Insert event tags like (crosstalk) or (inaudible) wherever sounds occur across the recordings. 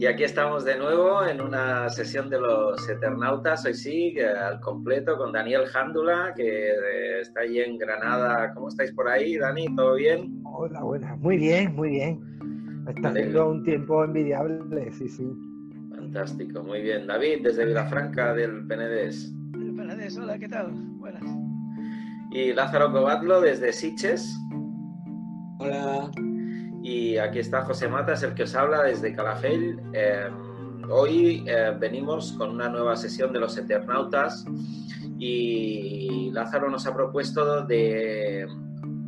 Y aquí estamos de nuevo en una sesión de los Eternautas, hoy sí, al completo, con Daniel Jándula, que eh, está allí en Granada. ¿Cómo estáis por ahí, Dani? ¿Todo bien? Hola, buenas. Muy bien, muy bien. Está haciendo un tiempo envidiable, sí, sí. Fantástico, muy bien. David, desde Vilafranca del Penedés. El Penedés, hola, ¿qué tal? Buenas. Y Lázaro Cobatlo desde Siches. Hola. Y aquí está José Matas, el que os habla desde Calafell. Em, hoy eh, venimos con una nueva sesión de los Eternautas y Lázaro nos ha propuesto de,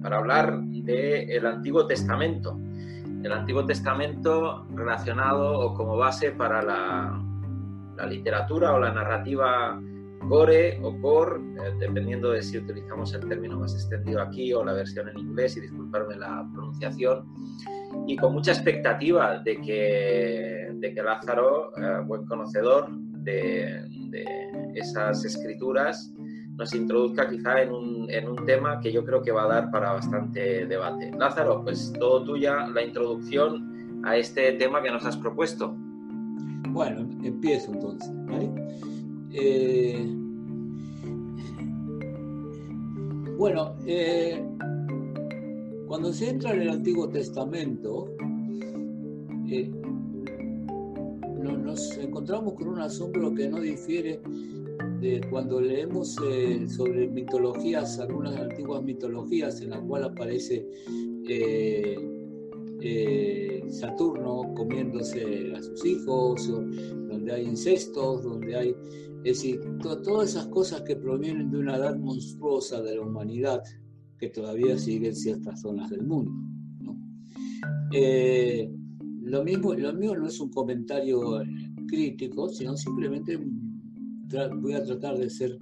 para hablar del Antiguo Testamento. El Antiguo Testamento relacionado o como base para la literatura o la narrativa gore o core, eh, dependiendo de si utilizamos el término más extendido aquí o la versión en inglés, y disculparme la pronunciación, y con mucha expectativa de que, de que Lázaro, eh, buen conocedor de, esas escrituras, nos introduzca quizá en un, en un, tema que yo creo que va a dar para bastante debate. Lázaro, pues todo tuya la introducción a este tema que nos has propuesto. Bueno, empiezo entonces. Eh, bueno, eh, cuando se entra en el Antiguo Testamento, eh, nos encontramos con un asombro que no difiere de cuando leemos sobre mitologías, algunas antiguas mitologías en las cuales aparece Saturno comiéndose a sus hijos, donde hay incestos, donde hay es decir, todas esas cosas que provienen de una edad monstruosa de la humanidad que todavía sigue en ciertas zonas del mundo. Eh, lo, mismo, lo mío no es un comentario crítico, sino simplemente voy a tratar de ser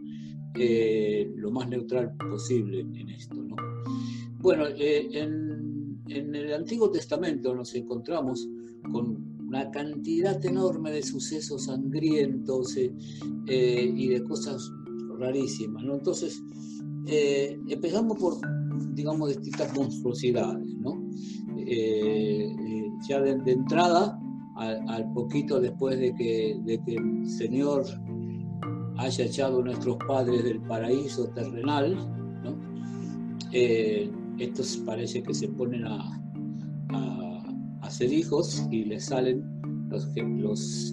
eh, lo más neutral posible en esto. Bueno, eh, en, en el Antiguo Testamento nos encontramos con una cantidad enorme de sucesos sangrientos eh, eh, y de cosas rarísimas. ¿no? Entonces, eh, empezamos por, digamos, distintas monstruosidades. ¿no? ya de, entrada, al, poquito después de que, el Señor haya echado a nuestros padres del paraíso terrenal, ¿no? estos parece que se ponen a, hacer hijos y le salen los,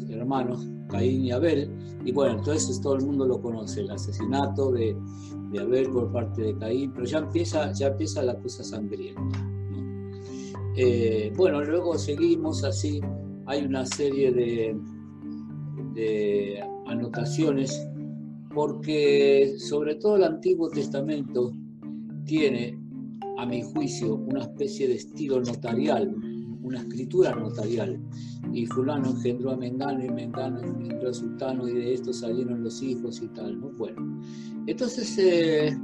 hermanos Caín y Abel. Y bueno, entonces todo el mundo lo conoce, el asesinato de, Abel por parte de Caín, pero ya empieza, ya empieza la cosa sangrienta. Eh, bueno, luego seguimos así, hay una serie de anotaciones, porque sobre todo el Antiguo Testamento tiene, a mi juicio, una especie de estilo notarial, una escritura notarial. Y fulano engendró a Mengano y Mengano engendró a Sultano y de esto salieron los hijos y tal, ¿no? Bueno, entonces eh,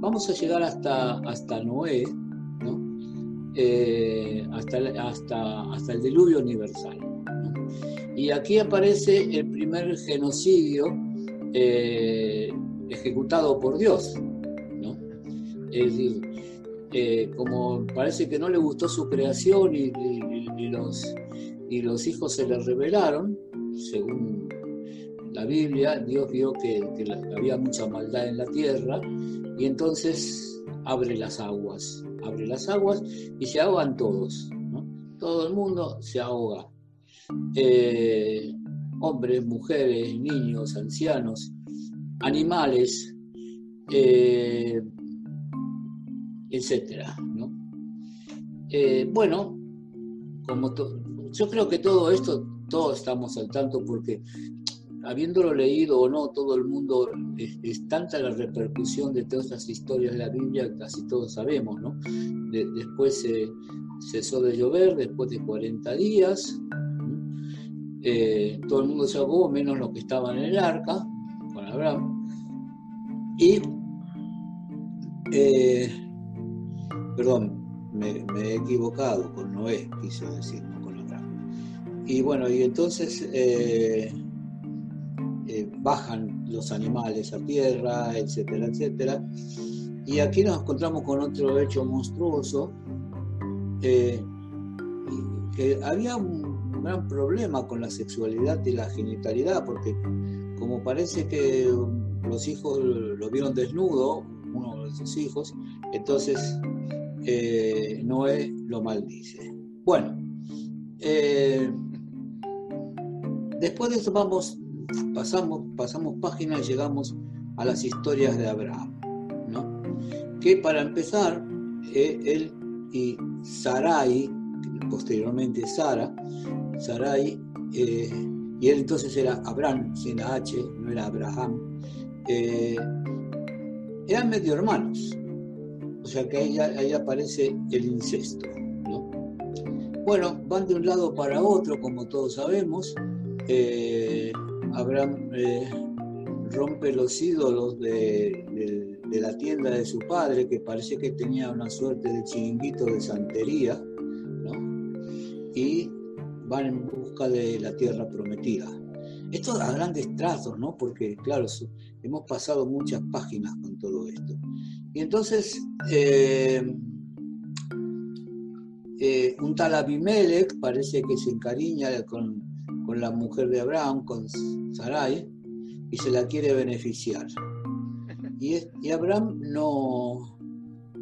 vamos a llegar hasta, hasta Noé, ¿no? Eh, hasta, hasta, hasta el diluvio universal. Y aquí aparece el primer genocidio eh, ejecutado por Dios. ¿no? Es decir, como parece que no le gustó su creación y, los, y los hijos se le revelaron, según la Biblia, Dios vio que, había mucha maldad en la tierra y entonces abre las aguas, abre las aguas y se ahogan todos, todo el mundo se ahoga. Eh, hombres, mujeres, niños, ancianos, animales, eh, etcétera. Eh, bueno, como yo creo que todo esto, todos estamos al tanto porque habiéndolo leído o no, todo el mundo, es, tanta la repercusión de todas estas historias de la Biblia, casi todos sabemos, ¿no? después se cesó de llover, después de 40 días, eh, todo el mundo se ahogó, menos los que estaban en el arca, con Abraham, y eh, perdón, me, he equivocado con Noé, quiso decir, no con Abraham. Y bueno, y entonces eh, eh, bajan los animales a tierra, etcétera, etcétera. Y aquí nos encontramos con otro hecho monstruoso, eh, que había un, un gran problema con la sexualidad y la genitalidad, porque como parece que los hijos lo vieron desnudo, uno de sus hijos, entonces eh, Noé lo maldice. Bueno, eh, después de eso vamos, pasamos, pasamos páginas llegamos a las historias de Abraham, ¿no? que para empezar, eh, él y Sarai, posteriormente Sara, Sarai, y él entonces era Abraham, sin la H, no era Abraham, eran medio hermanos. O sea que ahí, aparece el incesto. Bueno, van de un lado para otro, como todos sabemos. Eh, Abraham eh, rompe los ídolos de, la tienda de su padre, que parece que tenía una suerte de chiringuito de santería, y van en busca de la tierra prometida. Esto a grandes trazos, ¿no? Porque, claro, hemos pasado muchas páginas con todo esto. Y entonces, eh, eh, un tal Abimelech parece que se encariña con, la mujer de Abraham, con Sarai, y se la quiere beneficiar. Y, Abraham no,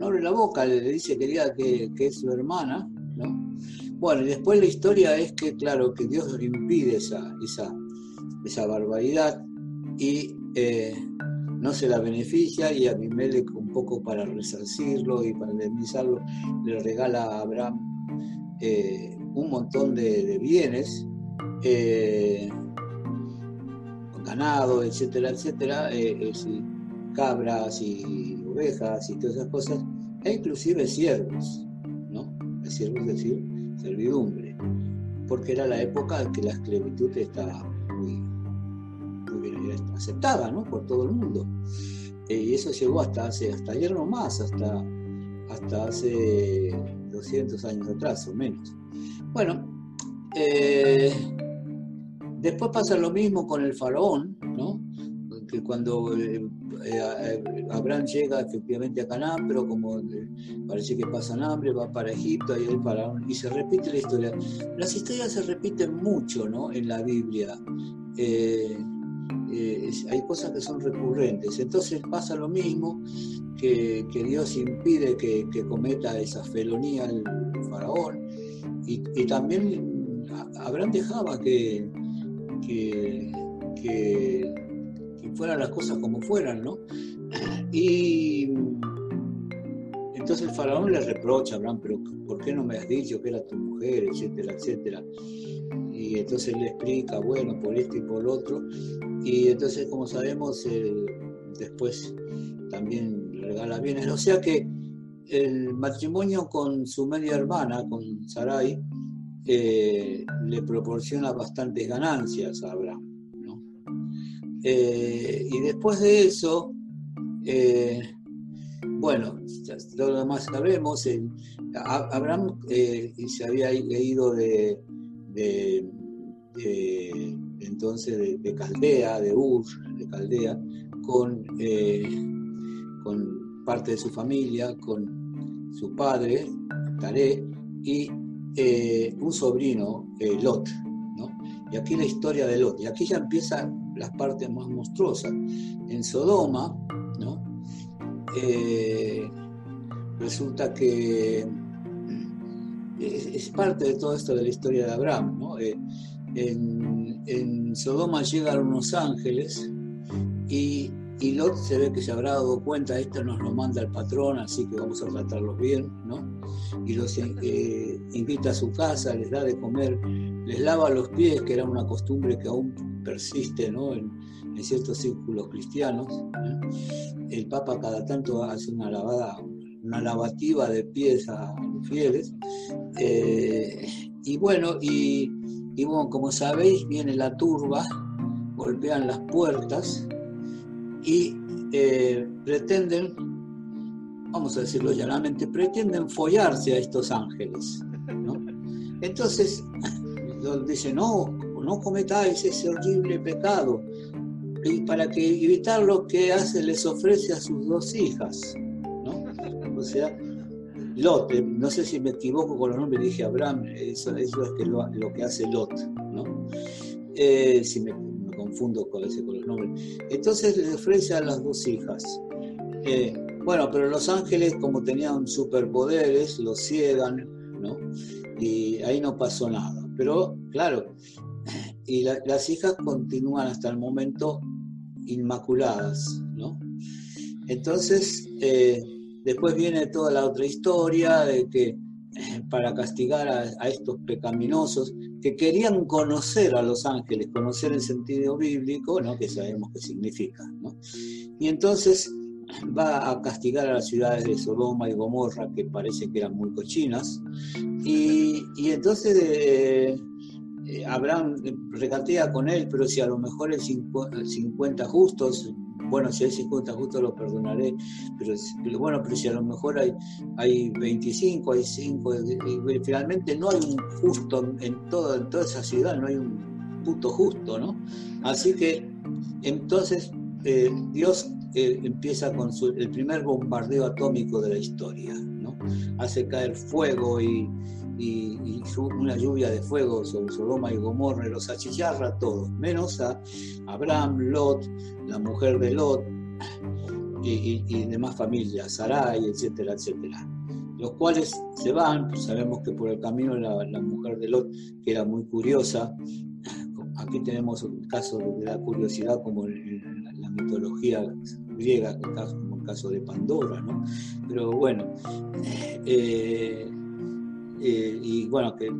abre la boca, le, dice que diga que, es su hermana, ¿no? Bueno, y después la historia es que, claro, que Dios impide esa, esa, esa barbaridad y eh, no se la beneficia y Abimelech poco para resarcirlo y para indemnizarlo le regala a Abraham eh, un montón de, bienes, eh, ganado, etcétera, etcétera, cabras y ovejas y todas esas cosas, e inclusive siervos, ¿no? Siervos es decir, servidumbre, porque era la época en que la esclavitud estaba muy aceptada ¿no? por todo el mundo. Eh, y eso llegó hasta hace, hasta ayer nomás, hasta, hasta hace 200 años atrás o menos. Bueno, eh, después pasa lo mismo con el faraón, ¿no? que cuando eh, Abraham llega efectivamente a Canaán, pero como parece que pasa hambre, va para Egipto y faraón, y se repite la historia. Las historias se repiten mucho ¿no? en la Biblia. Eh, hay cosas que son recurrentes. Entonces pasa lo mismo, que, Dios impide que, cometa esa felonía el faraón, y, también Abraham dejaba que, que, fueran las cosas como fueran, ¿no? Y entonces el faraón le reprocha a Abraham, pero ¿por qué no me has dicho que era tu mujer, etcétera, etcétera? Y entonces le explica, bueno, por esto y por lo otro, y entonces, como sabemos, después también regala bienes. O sea que el matrimonio con su media hermana, con Sarai, eh, le proporciona bastantes ganancias a Abraham. Eh, y después de eso, eh, bueno, lo demás sabemos, Abraham se había ido de entonces de, Caldea, de Ur, de Caldea, con, eh, con parte de su familia, con su padre, Taré, y eh, un sobrino, eh, Lot. Y aquí la historia de Lot. Y aquí ya empiezan las partes más monstruosas. En Sodoma, ¿no? resulta que es, parte de todo esto de la historia de Abraham. ¿no? En, Sodoma llegan unos ángeles y, Lot se ve que se habrá dado cuenta, esto nos lo manda el patrón, así que vamos a tratarlos bien, ¿no? Y los eh, invita a su casa, les da de comer, les lava los pies, que era una costumbre que aún persiste, ¿no? En, ciertos círculos cristianos. El Papa cada tanto hace una lavada, una lavativa de pies a los fieles. Eh, y bueno, y y bueno, como sabéis, viene la turba, golpean las puertas y eh, pretenden, vamos a decirlo llanamente, pretenden follarse a estos ángeles. Entonces, dice, no, no cometáis ese horrible pecado. Y para que evitar lo que hace, les ofrece a sus dos hijas. O sea, Lot, eh, no sé si me equivoco con los nombres, dije Abraham, eso, es lo, que hace Lot, ¿no? Eh, si me, confundo con, ese, con los nombres. Entonces le ofrece a las dos hijas. Eh, bueno, pero los ángeles, como tenían superpoderes, los ciegan, ¿no? Y ahí no pasó nada. Pero, claro, y las hijas continúan hasta el momento inmaculadas, ¿no? Entonces, después viene toda la otra historia de que eh, para castigar a, estos pecaminosos que querían conocer a los ángeles, conocer el sentido bíblico, ¿no? que sabemos qué significa. ¿no? Y entonces va a castigar a las ciudades de Sodoma y Gomorra, que parece que eran muy cochinas, y, entonces eh, Abraham regatea con él, pero si a lo mejor el 50 justos bueno, si hay 50 justos lo perdonaré, pero, bueno, pero si a lo mejor hay, hay 25, hay 5, finalmente no hay un justo en, todo, en toda esa ciudad, no hay un puto justo, ¿no? Así que entonces eh, Dios eh, empieza con el primer bombardeo atómico de la historia, ¿no? Hace caer fuego y, y, una lluvia de fuego sobre Sodoma y Gomorra, los achicharra a todos, menos a Abraham, Lot, la mujer de Lot y, demás familias, Sarai, etcétera, etcétera. Los cuales se van, pues sabemos que por el camino la, la mujer de Lot, que era muy curiosa, aquí tenemos un caso de la curiosidad como en la, mitología griega, como el caso de Pandora, ¿no? Pero bueno, eh, eh, y bueno, que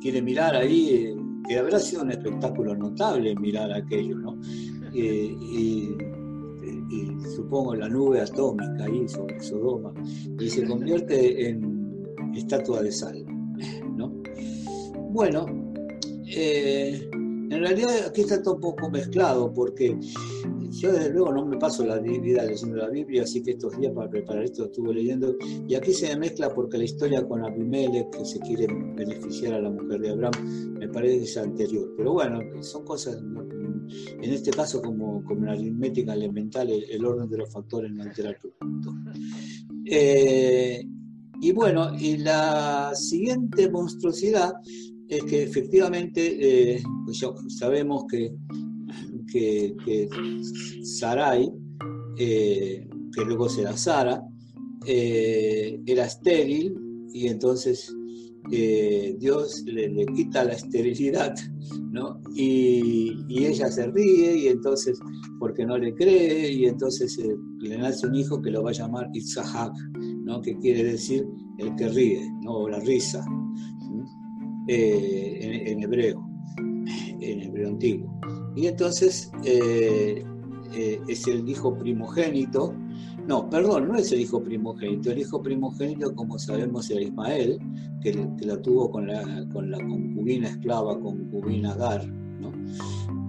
quiere mirar ahí, eh, que habrá sido un espectáculo notable mirar aquello, ¿no? Eh, y, supongo la nube atómica ahí sobre Sodoma, y se convierte en estatua de sal, ¿no? Bueno, en realidad aquí está todo un poco mezclado, porque yo desde luego no me paso la vida leyendo la Biblia, así que estos días para preparar esto estuve leyendo, y aquí se mezcla porque la historia con Abimelech, que se quiere beneficiar a la mujer de Abraham, me parece es anterior. Pero bueno, son cosas, en este caso como, como la aritmética elemental, el, orden de los factores no altera el producto. Eh, y bueno, y la siguiente monstruosidad es que efectivamente eh, pues sabemos que que, Sarai, eh, que luego será Sara, eh, era estéril y entonces eh, Dios le, quita la esterilidad, ¿no? Y, ella se ríe y entonces, porque no le cree, y entonces le nace un hijo que lo va a llamar Itzahak, ¿no? Que quiere decir el que ríe, ¿no? O la risa, en hebreo, en hebreo antiguo. Y entonces eh, eh, es el hijo primogénito. No, perdón, no es el hijo primogénito. El hijo primogénito, como sabemos, era Ismael, que, la tuvo con la, con la concubina esclava, concubina Gar. ¿no?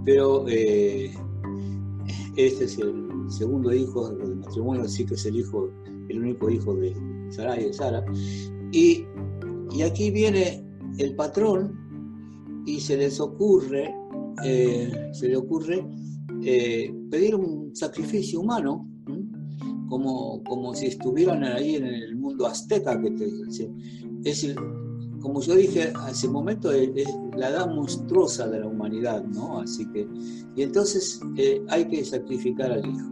Pero eh, este es el segundo hijo del matrimonio, así que es el hijo, el único hijo de Sarai de Sara. Y, y aquí viene el patrón y se les ocurre eh, se le ocurre eh, pedir un sacrificio humano, como, como si estuvieran ahí en el mundo azteca, que es decir, como yo dije hace un momento, es, la edad monstruosa de la humanidad, ¿no? Así que, y entonces eh, hay que sacrificar al hijo,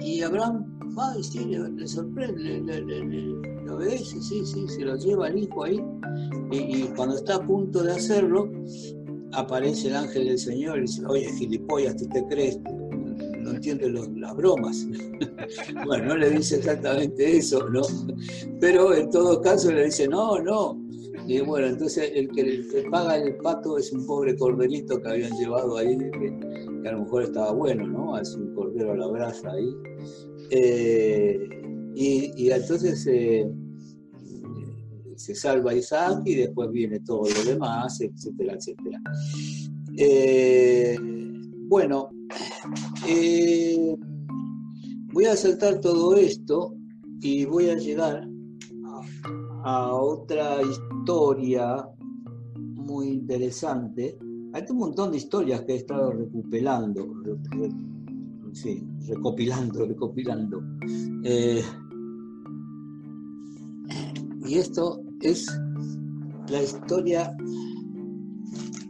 Y Abraham va y sí, le, sorprende, le, obedece, sí, sí, se lo lleva al hijo ahí, y, y, cuando está a punto de hacerlo, aparece el ángel del Señor y dice, oye, gilipollas, ¿tú te crees? No entiendes las bromas. (laughs) bueno, no le dice exactamente eso, ¿no? Pero en todo caso le dice, no, no. Y bueno, entonces el que, paga el pato es un pobre corderito que habían llevado ahí, que, a lo mejor estaba bueno, ¿no? Es un cordero a la brasa ahí. Eh, y, entonces... Eh, se salva Isaac y después viene todo lo demás, etcétera, etcétera. Eh, bueno, eh, voy a saltar todo esto y voy a llegar a, otra historia muy interesante. Hay un montón de historias que he estado recuperando, sí, recopilando, recopilando. Eh, y esto es la historia,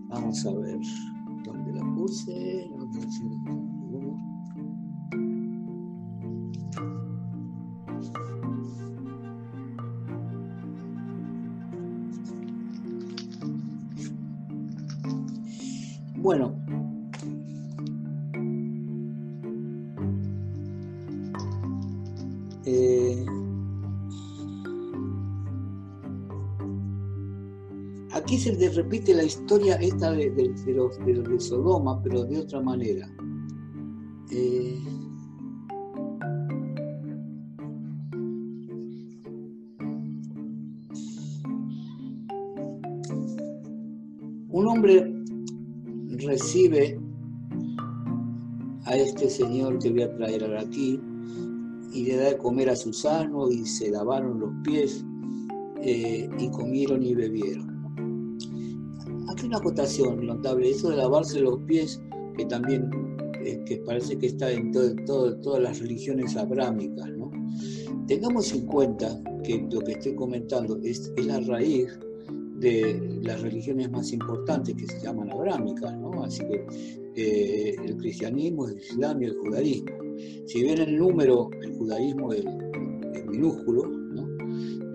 vamos a ver, ¿dónde la puse? Bueno, eh, aquí se repite la historia esta de, los, de, Sodoma, pero de otra manera. Eh, un hombre recibe a este señor que voy a traer aquí y le da de comer a Susano y se lavaron los pies eh, y comieron y bebieron. Una acotación notable, eso de lavarse los pies, que también eh, que parece que está en todas las religiones abrámicas. ¿no? Tengamos en cuenta que lo que estoy comentando es, es la raíz de las religiones más importantes que se llaman abrámicas, ¿no? Así que eh, el cristianismo, el islam y el judaísmo. Si bien el número, el judaísmo es, minúsculo, ¿no?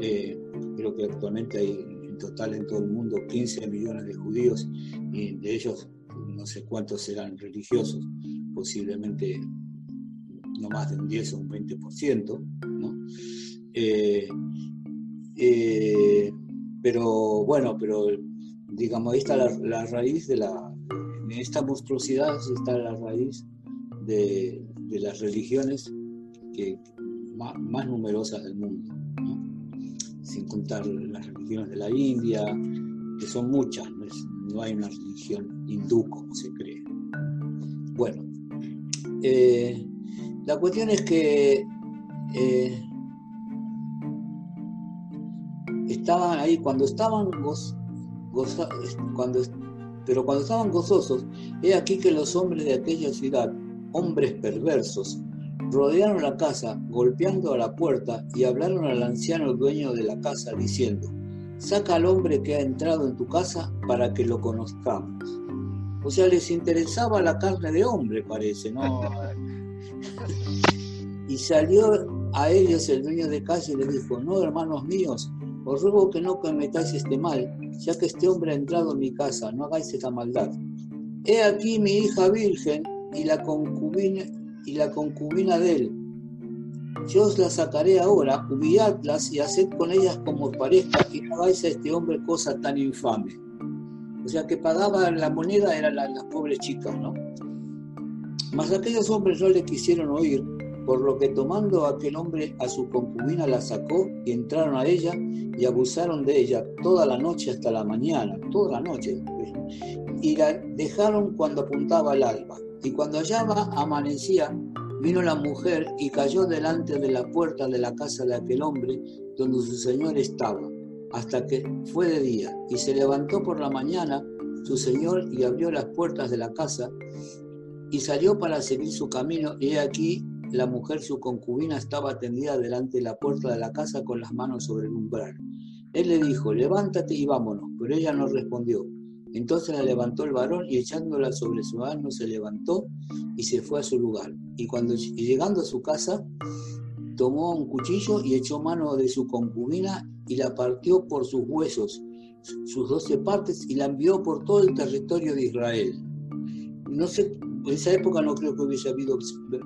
Eh, creo que actualmente hay total en todo el mundo 15 millones de judíos y de ellos no sé cuántos serán religiosos, posiblemente no más de un 10 o un 20%, ¿no? Eh, pero bueno, pero digamos, ahí está la, raíz de la, en esta monstruosidad está la raíz de, las religiones que, más, numerosas del mundo, sin contar las religiones de la India, que son muchas, no, hay una religión hindú como se cree. Bueno, eh, la cuestión es que eh, estaban ahí, cuando estaban cuando, pero cuando estaban gozosos, he aquí que los hombres de aquella ciudad, hombres perversos, rodearon la casa, golpeando a la puerta, y hablaron al anciano dueño de la casa, diciendo, saca al hombre que ha entrado en tu casa para que lo conozcamos. O sea, les interesaba la carne de hombre, parece, ¿no? (laughs) y salió a ellos el dueño de casa y les dijo, no, hermanos míos, os ruego que no cometáis este mal, ya que este hombre ha entrado en mi casa, no hagáis esta maldad. He aquí mi hija virgen y la concubina, y la concubina de él. Yo os la sacaré ahora, humilladlas y haced con ellas como os parezca y no hagáis a este hombre cosa tan infame. O sea que pagaba la moneda eran las, las pobres chicas, ¿no? Mas aquellos hombres no le quisieron oír por lo que tomando aquel hombre a su concubina la sacó y entraron a ella y abusaron de ella toda la noche hasta la mañana, toda la noche, y la dejaron cuando apuntaba el alba. Y cuando allá amanecía, vino la mujer y cayó delante de la puerta de la casa de aquel hombre donde su señor estaba, hasta que fue de día, y se levantó por la mañana su señor y abrió las puertas de la casa y salió para seguir su camino, y aquí la mujer, su concubina, estaba tendida delante de la puerta de la casa con las manos sobre el umbral. Él le dijo, levántate y vámonos, pero ella no respondió. Entonces la levantó el varón y echándola sobre su asno se levantó y se fue a su lugar. Y cuando llegando a su casa, tomó un cuchillo y echó mano de su concubina y la partió por sus huesos, sus doce partes, y la envió por todo el territorio de Israel. No sé en esa época no creo que hubiese habido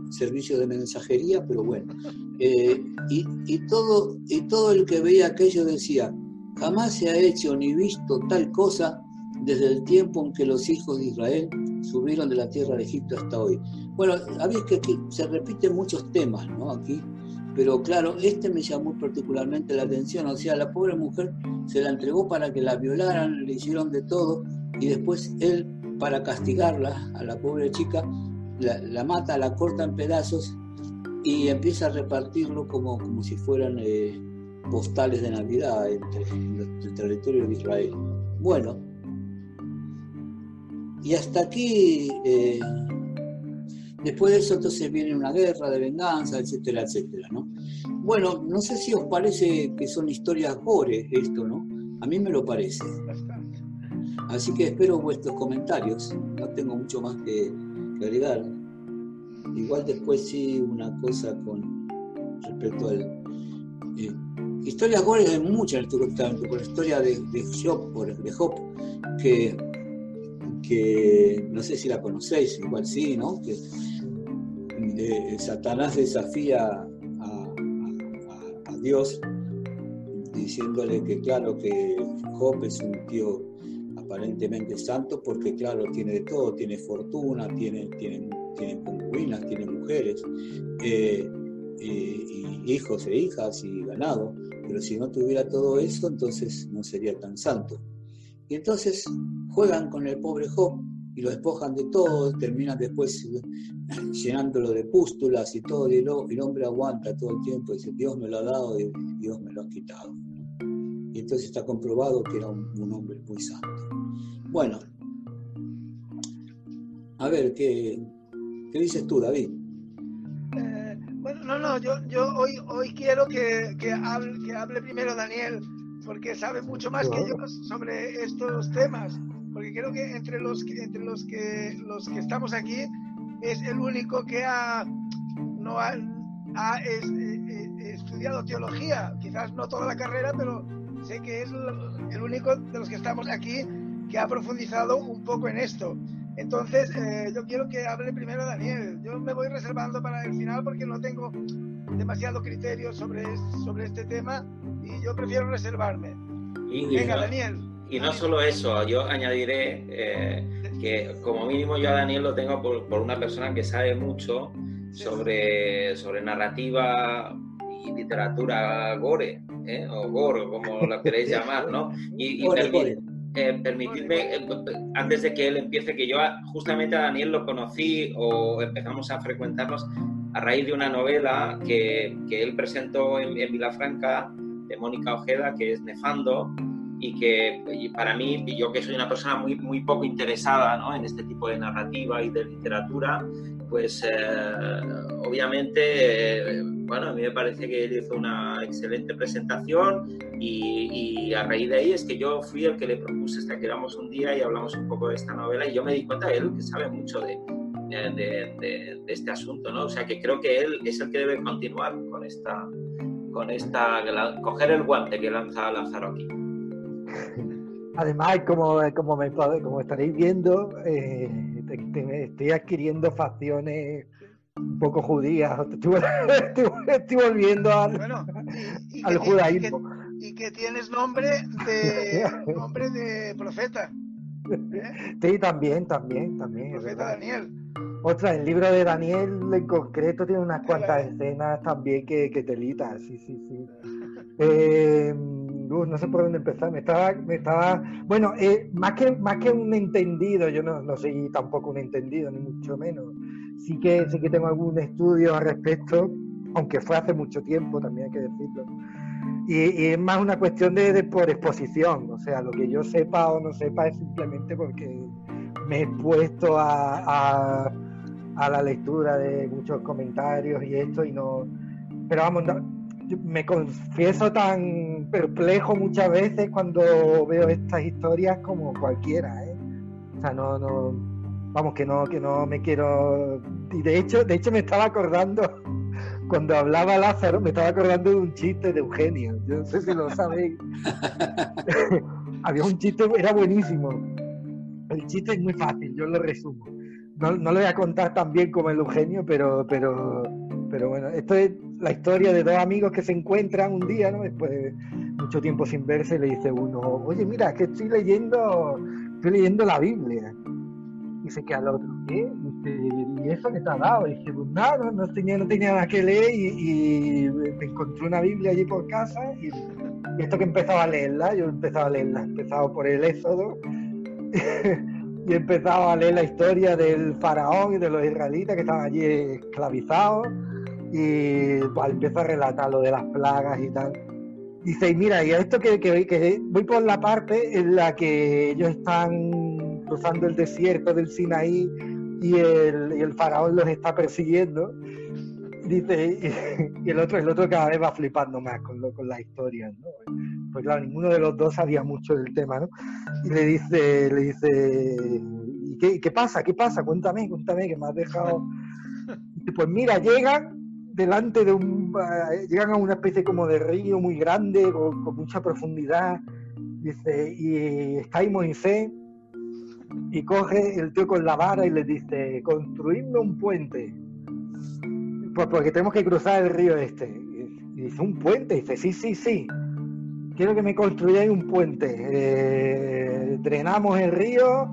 servicio de mensajería, pero bueno. Eh, y, todo, y todo el que veía aquello decía, jamás se ha hecho ni visto tal cosa desde el tiempo en que los hijos de Israel subieron de la tierra de Egipto hasta hoy. Bueno, habéis que aquí se repiten muchos temas, ¿no? Aquí, pero claro, este me llamó particularmente la atención, o sea, la pobre mujer se la entregó para que la violaran, le hicieron de todo, y después él para castigarla, a la pobre chica, la, mata, la corta en pedazos y empieza a repartirlo como, como si fueran eh, postales de Navidad entre, el territorio de Israel. Bueno, y hasta aquí, eh, después de eso entonces viene una guerra de venganza, etcétera, etcétera, ¿no? Bueno, no sé si os parece que son historias gore esto, ¿no? A mí me lo parece. Así que espero vuestros comentarios. No tengo mucho más que, agregar. Igual después sí una cosa con respecto al... Eh, historias gore hay muchas en este por la historia de, de Job, por, de Job, que, que no sé si la conocéis, igual sí, ¿no? Que eh, Satanás desafía a, Dios diciéndole que claro que Job es un tío aparentemente santo porque claro, tiene de todo, tiene fortuna, tiene, tiene, tiene concubinas, tiene mujeres, eh, hijos e hijas y ganado, pero si no tuviera todo eso, entonces no sería tan santo. Y entonces juegan con el pobre Job y lo despojan de todo, terminan después llenándolo de pústulas y todo, y el, hombre aguanta todo el tiempo, y dice, Dios me lo ha dado y Dios me lo ha quitado. Y entonces está comprobado que era un hombre muy santo. Bueno, a ver, ¿qué, qué dices tú, David? Eh, bueno, no, no, yo, yo hoy, hoy quiero que, que, hable, que hable primero Daniel, porque sabe mucho más que yo sobre estos temas, porque creo que entre los que, entre los que, los que estamos aquí es el único que ha, no ha, estudiado teología, quizás no toda la carrera, pero sé que es el único de los que estamos aquí que ha profundizado un poco en esto. Entonces, eh, yo quiero que hable primero Daniel. Yo me voy reservando para el final porque no tengo demasiado criterio sobre, sobre este tema y yo prefiero reservarme. Y, Venga, Daniel. Y no solo eso, yo añadiré eh, que como mínimo yo a Daniel lo tengo por, por una persona que sabe mucho sobre, sobre narrativa y literatura gore, ¿eh? o gore, como la queréis (laughs) llamar, ¿no? Y, y eh, permitidme, eh, antes de que él empiece, que yo justamente a Daniel lo conocí o empezamos a frecuentarnos a raíz de una novela que, que él presentó en, en, Vilafranca de Mónica Ojeda, que es Nefando, y que para mí, yo que soy una persona muy, muy poco interesada ¿no? en este tipo de narrativa y de literatura, pues eh, obviamente, bueno, a mí me parece que él hizo una excelente presentación y, a raíz de ahí es que yo fui el que le propuse hasta que éramos un día y hablamos un poco de esta novela y yo me di cuenta de él que sabe mucho de, de, de, este asunto, ¿no? O sea que creo que él es el que debe continuar con esta, con esta, coger el guante que lanza Lázaro aquí. Además, como, como, me, como estaréis viendo, eh, estoy adquiriendo facciones un poco judías, (laughs) estoy, volviendo al, al judaísmo. Y que, tienes nombre de, nombre de profeta. ¿eh? Sí, también, también, también. Profeta Daniel. Otra, el libro de Daniel en concreto tiene unas cuantas escenas también que, que telita, sí, sí, sí. Eh, no sé por dónde empezar, me estaba, me estaba, bueno, eh, más, que, más que un entendido, yo no, no soy tampoco un entendido, ni mucho menos, sí que, sí que tengo algún estudio al respecto, aunque fue hace mucho tiempo, también hay que decirlo, y, es más una cuestión de, por exposición, o sea, lo que yo sepa o no sepa es simplemente porque me he puesto a, a, a la lectura de muchos comentarios y esto y no, pero vamos, no, me confieso tan perplejo muchas veces cuando veo estas historias como cualquiera, ¿eh? O sea, no, no, vamos, que no, que no me quiero... Y de hecho, de hecho me estaba acordando, (laughs) cuando hablaba Lázaro, me estaba acordando de un chiste de Eugenio, yo no sé si lo sabéis. (laughs) (laughs) Había un chiste, era buenísimo. El chiste es muy fácil, yo lo resumo. No, no lo voy a contar tan bien como el Eugenio, pero, pero, pero bueno, esto es la historia de dos amigos que se encuentran un día, ¿no? Después de mucho tiempo sin verse, le dice uno, oye, mira, que estoy leyendo, estoy leyendo la Biblia. Y se queda el otro, ¿qué? Y, eso que te ha dado? Y dije, pues nada, no, tenía, no tenía nada que leer y, me encontré una Biblia allí por casa y, esto que empezaba a leerla, yo empezaba a leerla, empezaba por el Éxodo (laughs) y empezaba a leer la historia del faraón y de los israelitas que estaban allí esclavizados y pues, a relatar lo de las plagas y tal. Dice, mira, y a esto que, que, voy por la parte en la que ellos están cruzando el desierto del Sinaí y el, y el faraón los está persiguiendo. Dice, y, el otro, el otro cada vez va flipando más con, lo, con las historias, ¿no? Pues claro, ninguno de los dos sabía mucho del tema, ¿no? Y le dice, le dice, ¿y qué, qué pasa? ¿Qué pasa? Cuéntame, cuéntame, que me has dejado. Pues mira, llegan delante de un, eh, llegan a una especie como de río muy grande, con, con mucha profundidad, dice, y está ahí Moisés, y coge el tío con la vara y le dice, construidme un puente, pues porque tenemos que cruzar el río este. Y dice, ¿un puente? Y dice, sí, sí, sí. Quiero que me construyáis un puente. Eh, drenamos el río,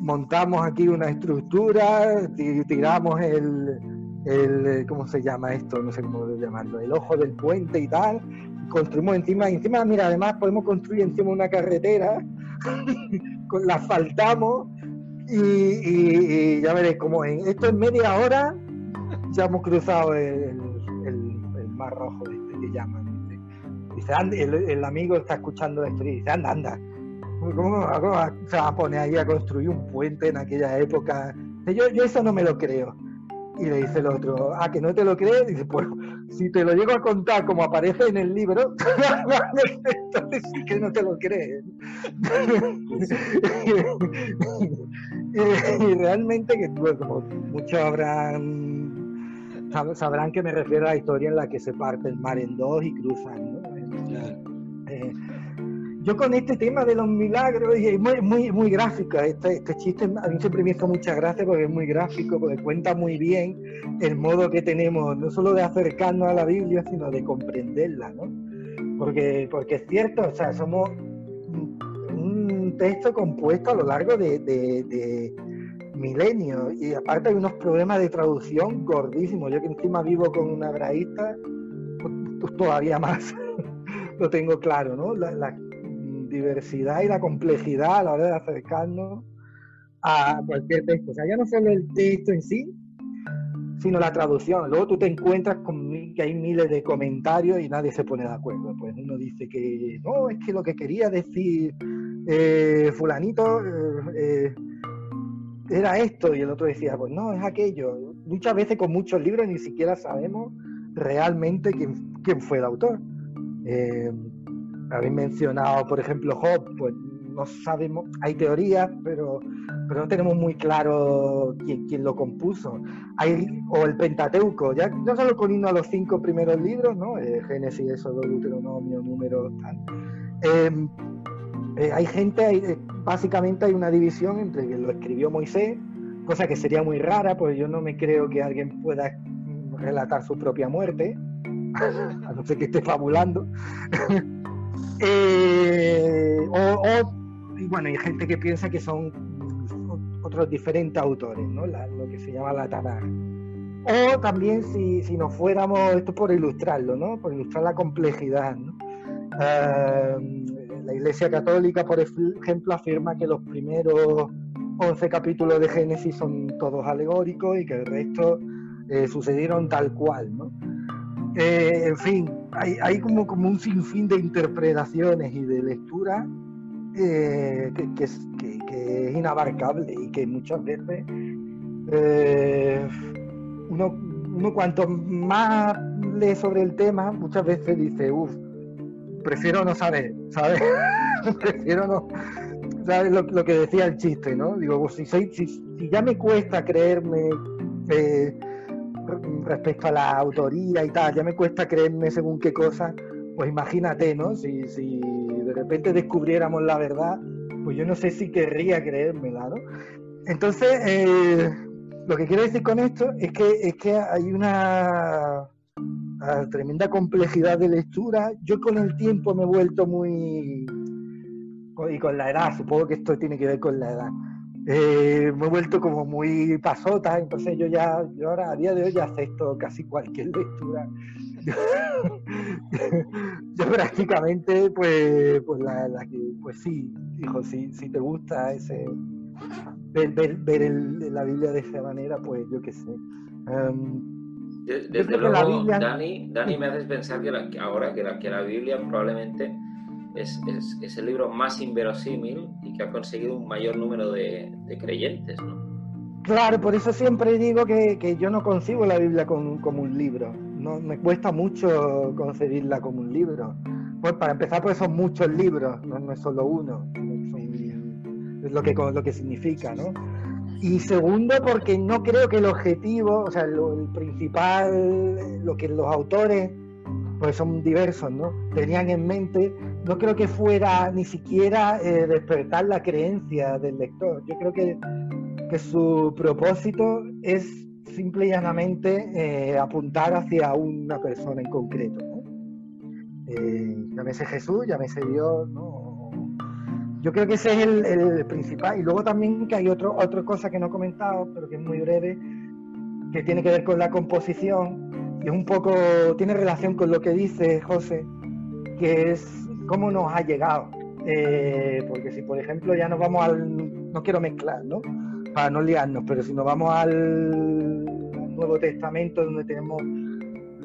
montamos aquí una estructura, tiramos el, el, ¿cómo se llama esto? No sé cómo llamarlo, el ojo del puente y tal. Construimos encima, encima, mira, además podemos construir encima una carretera, (laughs) la asfaltamos y, ya veréis, como en esto en media hora ya hemos cruzado el, el, mar rojo que llaman. Dice, el, el, amigo está escuchando esto y dice, anda, anda. ¿Cómo, cómo se va a poner ahí a construir un puente en aquella época? Yo, yo eso no me lo creo. Y le dice el otro, ah, que no te lo crees. Dice, pues si te lo llego a contar como aparece en el libro, (laughs) entonces sí que no te lo crees. (laughs) y, realmente que pues, muchos habrán sabrán que me refiero a la historia en la que se parte el mar en dos y cruzan. ¿no? Eh, yo con este tema de los milagros, y es muy, muy, muy gráfica, este, este chiste a mí siempre me hizo mucha gracia porque es muy gráfico, porque cuenta muy bien el modo que tenemos, no solo de acercarnos a la Biblia, sino de comprenderla, ¿no? Porque, porque es cierto, o sea, somos un texto compuesto a lo largo de, de, de milenios y aparte hay unos problemas de traducción gordísimos. Yo que encima vivo con una hebraísta, pues todavía más (laughs) lo tengo claro, ¿no? La, la, diversidad y la complejidad a la hora de acercarnos a cualquier texto. O sea, ya no solo el texto en sí, sino la traducción. Luego tú te encuentras con que hay miles de comentarios y nadie se pone de acuerdo. Pues uno dice que no, es que lo que quería decir eh, fulanito eh, eh, era esto y el otro decía, pues no, es aquello. Muchas veces con muchos libros ni siquiera sabemos realmente quién, quién fue el autor. Eh, habéis mencionado, por ejemplo, Job, pues no sabemos, hay teorías, pero, pero no tenemos muy claro quién, quién lo compuso. Hay, o el Pentateuco, ya no solo con irnos a los cinco primeros libros, ¿no? Eh, Génesis, Éxodo, Deuteronomio, Números, tal. Eh, eh, hay gente, eh, básicamente hay una división entre que lo escribió Moisés, cosa que sería muy rara, pues yo no me creo que alguien pueda relatar su propia muerte, (laughs) a no ser que esté fabulando. (laughs) eh, o, bueno, hay gente que piensa que son otros diferentes autores, ¿no? Lo que se llama la Tanakh. O también si, si nos fuéramos, esto por ilustrarlo, ¿no? Por ilustrar la complejidad, ¿no? La Iglesia Católica, por ejemplo, afirma que los primeros 11 capítulos de Génesis son todos alegóricos y que el resto eh, sucedieron tal cual. Eh, en fin, hay, como, un sinfín de interpretaciones y de lectura eh, que, es inabarcable y que muchas veces uno, uno cuanto más lee sobre el tema, muchas veces dice, uff, prefiero no saber, ¿sabes? (laughs) prefiero no. ¿Sabes lo, que decía el chiste, no? Digo, pues si, soy, si ya me cuesta creerme eh, respecto a la autoría y tal, ya me cuesta creerme según qué cosa, pues imagínate, ¿no? Si, si de repente descubriéramos la verdad, pues yo no sé si querría creérmela, ¿no? Entonces, eh, lo que quiero decir con esto es que, es que hay una tremenda complejidad de lectura. Yo con el tiempo me he vuelto muy... y con la edad, supongo que esto tiene que ver con la edad. Eh, me he vuelto como muy pasota, entonces yo ya, yo ahora a día de hoy ya acepto casi cualquier lectura. (laughs) yo prácticamente, pues, pues, la, la pues sí, hijo, si, te gusta ese ver, ver, la Biblia de esa manera, pues yo qué sé. Um, desde luego, Biblia... Dani, Dani, me haces pensar que, la, que ahora que la, que la, Biblia probablemente es, es, es, el libro más inverosímil y que ha conseguido un mayor número de, de creyentes, ¿no? Claro, por eso siempre digo que, yo no concibo la Biblia como, como, un libro. No, me cuesta mucho concebirla como un libro. Pues para empezar, pues son muchos libros, no, es solo uno. es lo que, lo que significa, ¿no? Y segundo, porque no creo que el objetivo, o sea, el principal, lo que los autores, pues son diversos, ¿no? Tenían en mente, no creo que fuera ni siquiera eh, despertar la creencia del lector. Yo creo que, que su propósito es simple y llanamente eh, apuntar hacia una persona en concreto. ¿no? Eh, llámese Jesús, llámese Dios, ¿no? Yo creo que ese es el, principal. Y luego también que hay otro, otra cosa que no he comentado, pero que es muy breve, que tiene que ver con la composición. Y es un poco, tiene relación con lo que dice José, que es cómo nos ha llegado. Eh, porque si, por ejemplo, ya nos vamos al. No quiero mezclar, ¿no? Para no liarnos, pero si nos vamos al Nuevo Testamento, donde tenemos,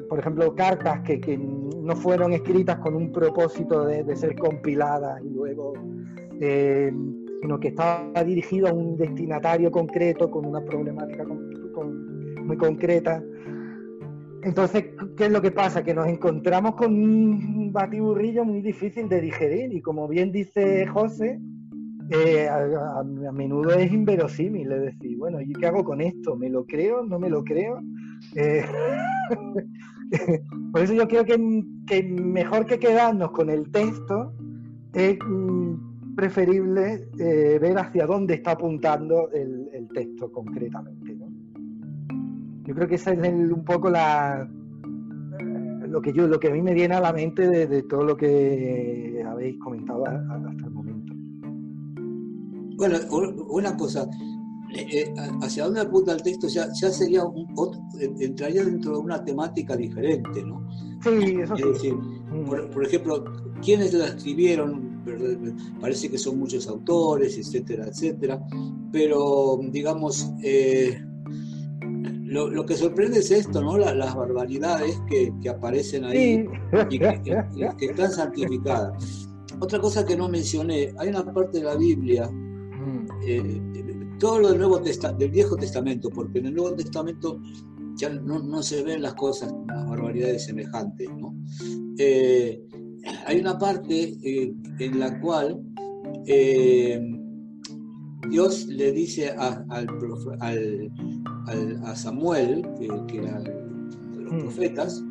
por ejemplo, cartas que, que no fueron escritas con un propósito de, de ser compiladas y luego eh, sino que estaba dirigido a un destinatario concreto con una problemática muy concreta. Entonces, ¿qué es lo que pasa? Que nos encontramos con un batiburrillo muy difícil de digerir y como bien dice José, eh, a, menudo es inverosímil, es decir, bueno, ¿y qué hago con esto? ¿Me lo creo? ¿No me lo creo? Eh, (laughs) por eso yo creo que, mejor que quedarnos con el texto es mm, preferible eh, ver hacia dónde está apuntando el, texto concretamente. Yo creo que esa es un poco la eh, lo que yo lo que a mí me viene a la mente de, todo lo que habéis comentado hasta el momento. Bueno, una cosa, eh, hacia dónde apunta el texto ya, ya sería un, entraría dentro de una temática diferente, ¿no? Sí, eso sí. Mm. por, ejemplo, ¿quiénes la escribieron? Parece que son muchos autores, etcétera, etcétera, pero digamos, eh, lo, que sorprende es esto, ¿no? las barbaridades que, aparecen ahí y que, están santificadas. Otra cosa que no mencioné, hay una parte de la Biblia, mm. eh, todo lo del, Nuevo del Viejo Testamento, porque en el Nuevo Testamento ya no, se ven las cosas, las barbaridades semejantes, ¿no? Eh, hay una parte eh, en la cual eh, Dios le dice a, al, a Samuel, que, era de los mm. profetas,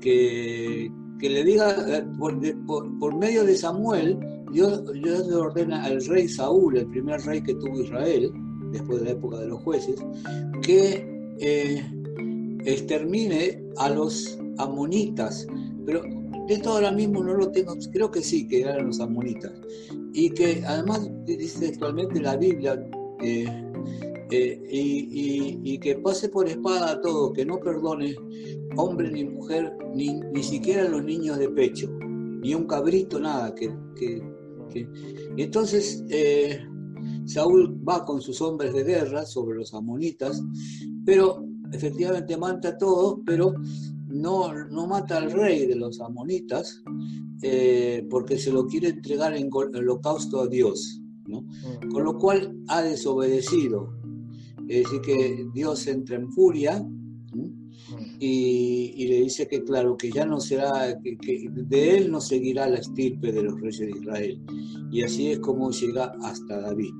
que, le diga, eh, por, medio de Samuel, Dios, le ordena al rey Saúl, el primer rey que tuvo Israel, después de la época de los jueces, que extermine a los amonitas. Pero esto ahora mismo no lo tengo, creo que sí, que eran los amonitas. Y que además dice textualmente la Biblia, eh, eh, y, que pase por espada a todos, que no perdone hombre ni mujer, ni, ni siquiera los niños de pecho, ni un cabrito, nada. Que, entonces eh, Saúl va con sus hombres de guerra sobre los amonitas, pero efectivamente mata a todos, pero no, no mata al rey de los amonitas eh, porque se lo quiere entregar en holocausto a Dios, mm. con lo cual ha desobedecido. Es decir, que Dios entra en furia mm. y, le dice que, claro, que ya no será, que, que, de él no seguirá la estirpe de los reyes de Israel. Y así es como llega hasta David.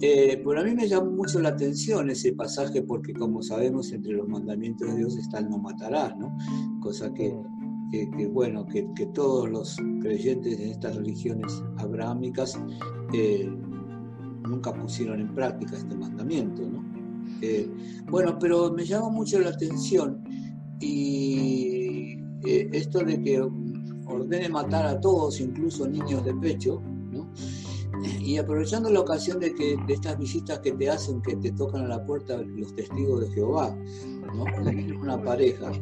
Eh, pero a mí me llama mucho la atención ese pasaje porque como sabemos entre los mandamientos de Dios está el no matarás, ¿no? Cosa que, bueno, que, todos los creyentes en estas religiones abrahámicas eh, nunca pusieron en práctica este mandamiento, ¿no? Eh, bueno, pero me llama mucho la atención y esto de que ordene matar a todos, incluso niños de pecho. Y aprovechando la ocasión de que de estas visitas que te hacen, que te tocan a la puerta los testigos de Jehová, ¿no? (laughs) una pareja.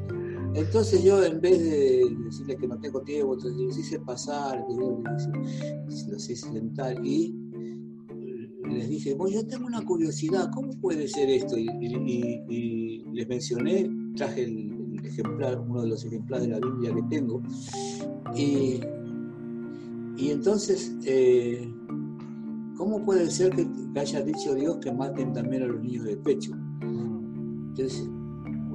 Entonces yo en vez de decirles que no tengo tiempo, les hice pasar, los hice sentar y les dije, bueno, yo tengo una curiosidad, ¿cómo puede ser esto? Y, les mencioné, traje el, ejemplar, uno de los ejemplares de la Biblia que tengo, y, y entonces eh, ¿cómo puede ser que, haya dicho Dios que maten también a los niños de pecho? Entonces,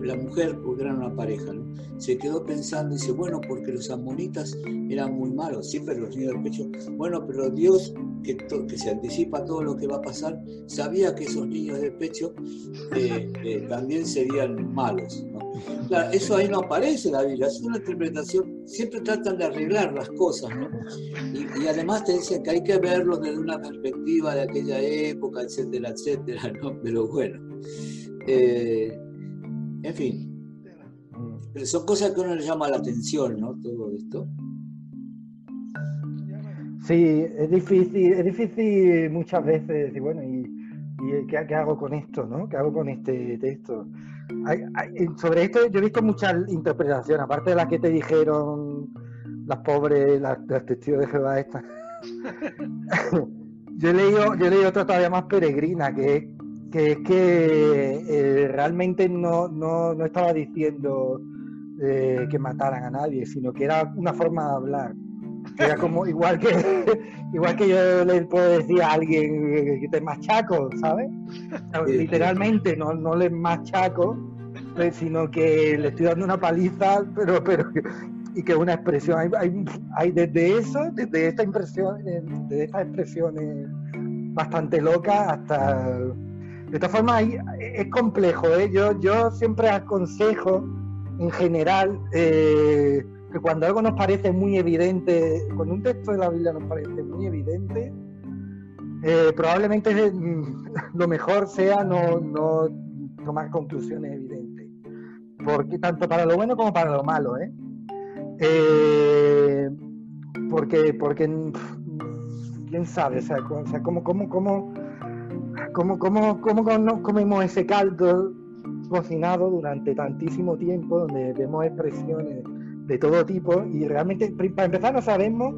la mujer, porque una pareja, se quedó pensando y dice, bueno, porque los amonitas eran muy malos, sí, pero los niños de pecho, bueno, pero Dios, que, que se anticipa todo lo que va a pasar, sabía que esos niños de pecho eh, eh, también serían malos. Claro, eso ahí no aparece en la Biblia, es una interpretación, siempre tratan de arreglar las cosas, ¿no? Y, además te dicen que hay que verlo desde una perspectiva de aquella época, etcétera, etcétera, ¿no? Pero bueno, eh, en fin, pero son cosas que uno le llama la atención, ¿no? Todo esto. Sí, es difícil, es difícil muchas veces decir, bueno, ¿y, qué, hago con esto, no? ¿Qué hago con este texto? sobre esto yo he visto muchas interpretaciones, aparte de las que te dijeron las pobres, las, testigos de Jehová estas. (laughs) yo he leído, yo he leído otra todavía más peregrina, que, que es que eh, realmente no, no, no, estaba diciendo eh, que mataran a nadie, sino que era una forma de hablar. era como (laughs) igual que igual que yo le puedo decir a alguien que te machaco, ¿sabes? Literalmente no, no le machaco, pues, sino que le estoy dando una paliza, pero pero y que una expresión hay, hay, desde eso, desde esta impresión, de estas expresiones bastante locas hasta de todas formas es complejo, ¿eh? yo, yo siempre aconsejo en general eh, que cuando algo nos parece muy evidente, cuando un texto de la Biblia nos parece muy evidente, eh, probablemente mm, (laughs) lo mejor sea no, no, tomar conclusiones evidentes. Porque, tanto para lo bueno como para lo malo, ¿eh? eh porque, porque quién sabe, o sea, o sea cómo, cómo, cómo, cómo, cómo, cómo comemos ese caldo cocinado durante tantísimo tiempo, donde vemos expresiones de todo tipo y realmente, para empezar, no sabemos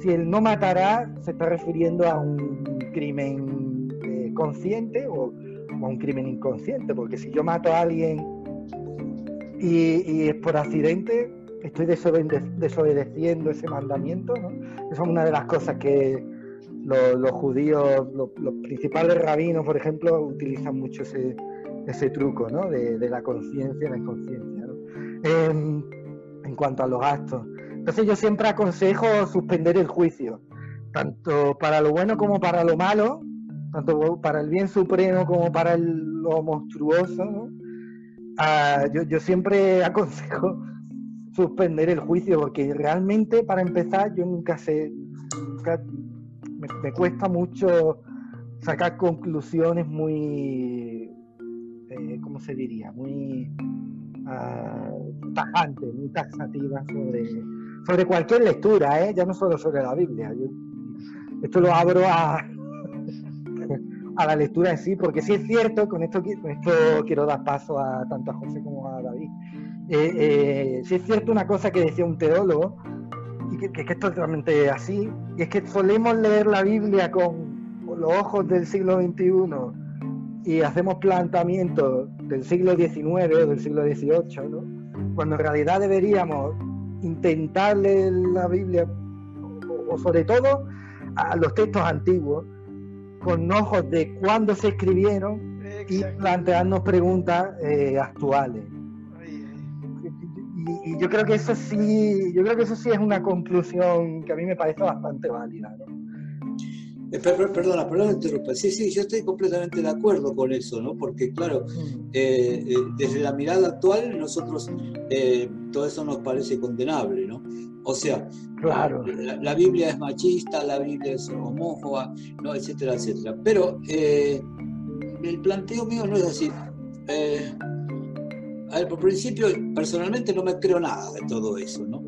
si el no matará se está refiriendo a un crimen eh, consciente o, a un crimen inconsciente, porque si yo mato a alguien y, es por accidente, estoy desobedeciendo ese mandamiento, ¿no? Esa es una de las cosas que los, judíos, los, principales rabinos, por ejemplo, utilizan mucho ese, ese truco, ¿no? De, la conciencia la inconsciencia, ¿no? En cuanto a los actos. Entonces yo siempre aconsejo suspender el juicio, tanto para lo bueno como para lo malo, tanto para el bien supremo como para lo monstruoso. Ah, yo, siempre (laughs) aconsejo suspender el juicio, porque realmente para empezar yo nunca sé, me, cuesta mucho sacar conclusiones muy, eh, ¿cómo se diría? Muy tajante, muy taxativa sobre, sobre cualquier lectura, ¿eh? ya no solo sobre la Biblia. esto lo abro a, (laughs) a la lectura en sí, porque sí es cierto, con esto, con esto quiero dar paso a tanto a José como a David. Eh, eh, sí es cierto una cosa que decía un teólogo, y que, que, es totalmente así, y es que solemos leer la Biblia con, con los ojos del siglo XXI y hacemos planteamientos del siglo XIX o del siglo XVIII, ¿no? cuando en realidad deberíamos intentar leer la Biblia, o, sobre todo a los textos antiguos, con ojos de cuándo se escribieron y plantearnos preguntas eh, actuales. Y, y, yo creo que eso sí, yo creo que eso sí es una conclusión que a mí me parece bastante válida. ¿no? Eh, perdona, perdona, interrumpa. Sí, sí, yo estoy completamente de acuerdo con eso, ¿no? Porque, claro, eh, eh, desde la mirada actual, nosotros todo eso nos parece condenable, ¿no? O sea, claro. la, Biblia es machista, la Biblia es homófoba, ¿no? etcétera, etcétera. Pero el planteo mío no es así. Ver, por principio, personalmente no me creo nada de todo eso, ¿no?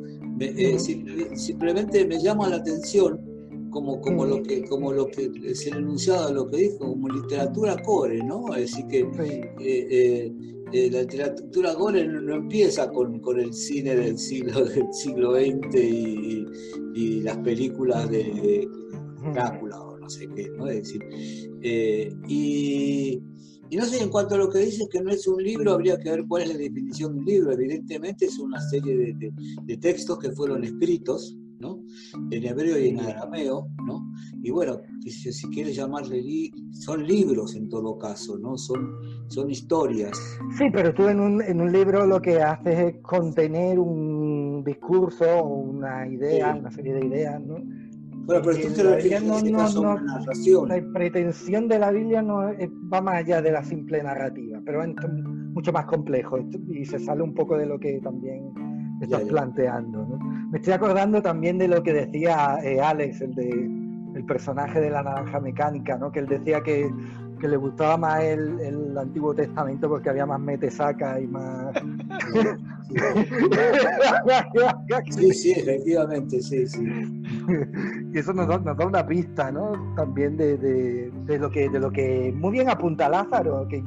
simplemente me llama la atención como, como, lo que, como lo que es el enunciado, lo que dijo, como literatura core, ¿no? Es decir, que eh, eh, eh, la literatura core no, empieza con, con, el cine del siglo, (laughs) del siglo XX y, y las películas de, Drácula o no sé qué, ¿no? Es decir, y, y no sé, en cuanto a lo que dices que no es un libro, habría que ver cuál es la definición de un libro. Evidentemente es una serie de, de, de textos que fueron escritos ¿no? En hebreo y en arameo, ¿no? Y bueno, si, si quieres llamarle, son libros en todo caso, ¿no? Son, son historias. Sí, pero tú en un, en un libro lo que haces es contener un discurso una idea, una serie de ideas, ¿no? Bueno, pero tú te refieres no, no, narración. La pretensión de la Biblia no va más allá de la simple narrativa, pero es mucho más complejo y se sale un poco de lo que también estás planteando. ¿no? Me estoy acordando también de lo que decía eh, Alex, el de el personaje de la naranja mecánica, ¿no? que él decía que, que le gustaba más el, el, Antiguo Testamento porque había más metesaca y más... sí, sí, efectivamente, sí, sí. (laughs) Y eso nos da, nos da una pista, ¿no? También de, de, de, lo que, de lo que muy bien apunta Lázaro, que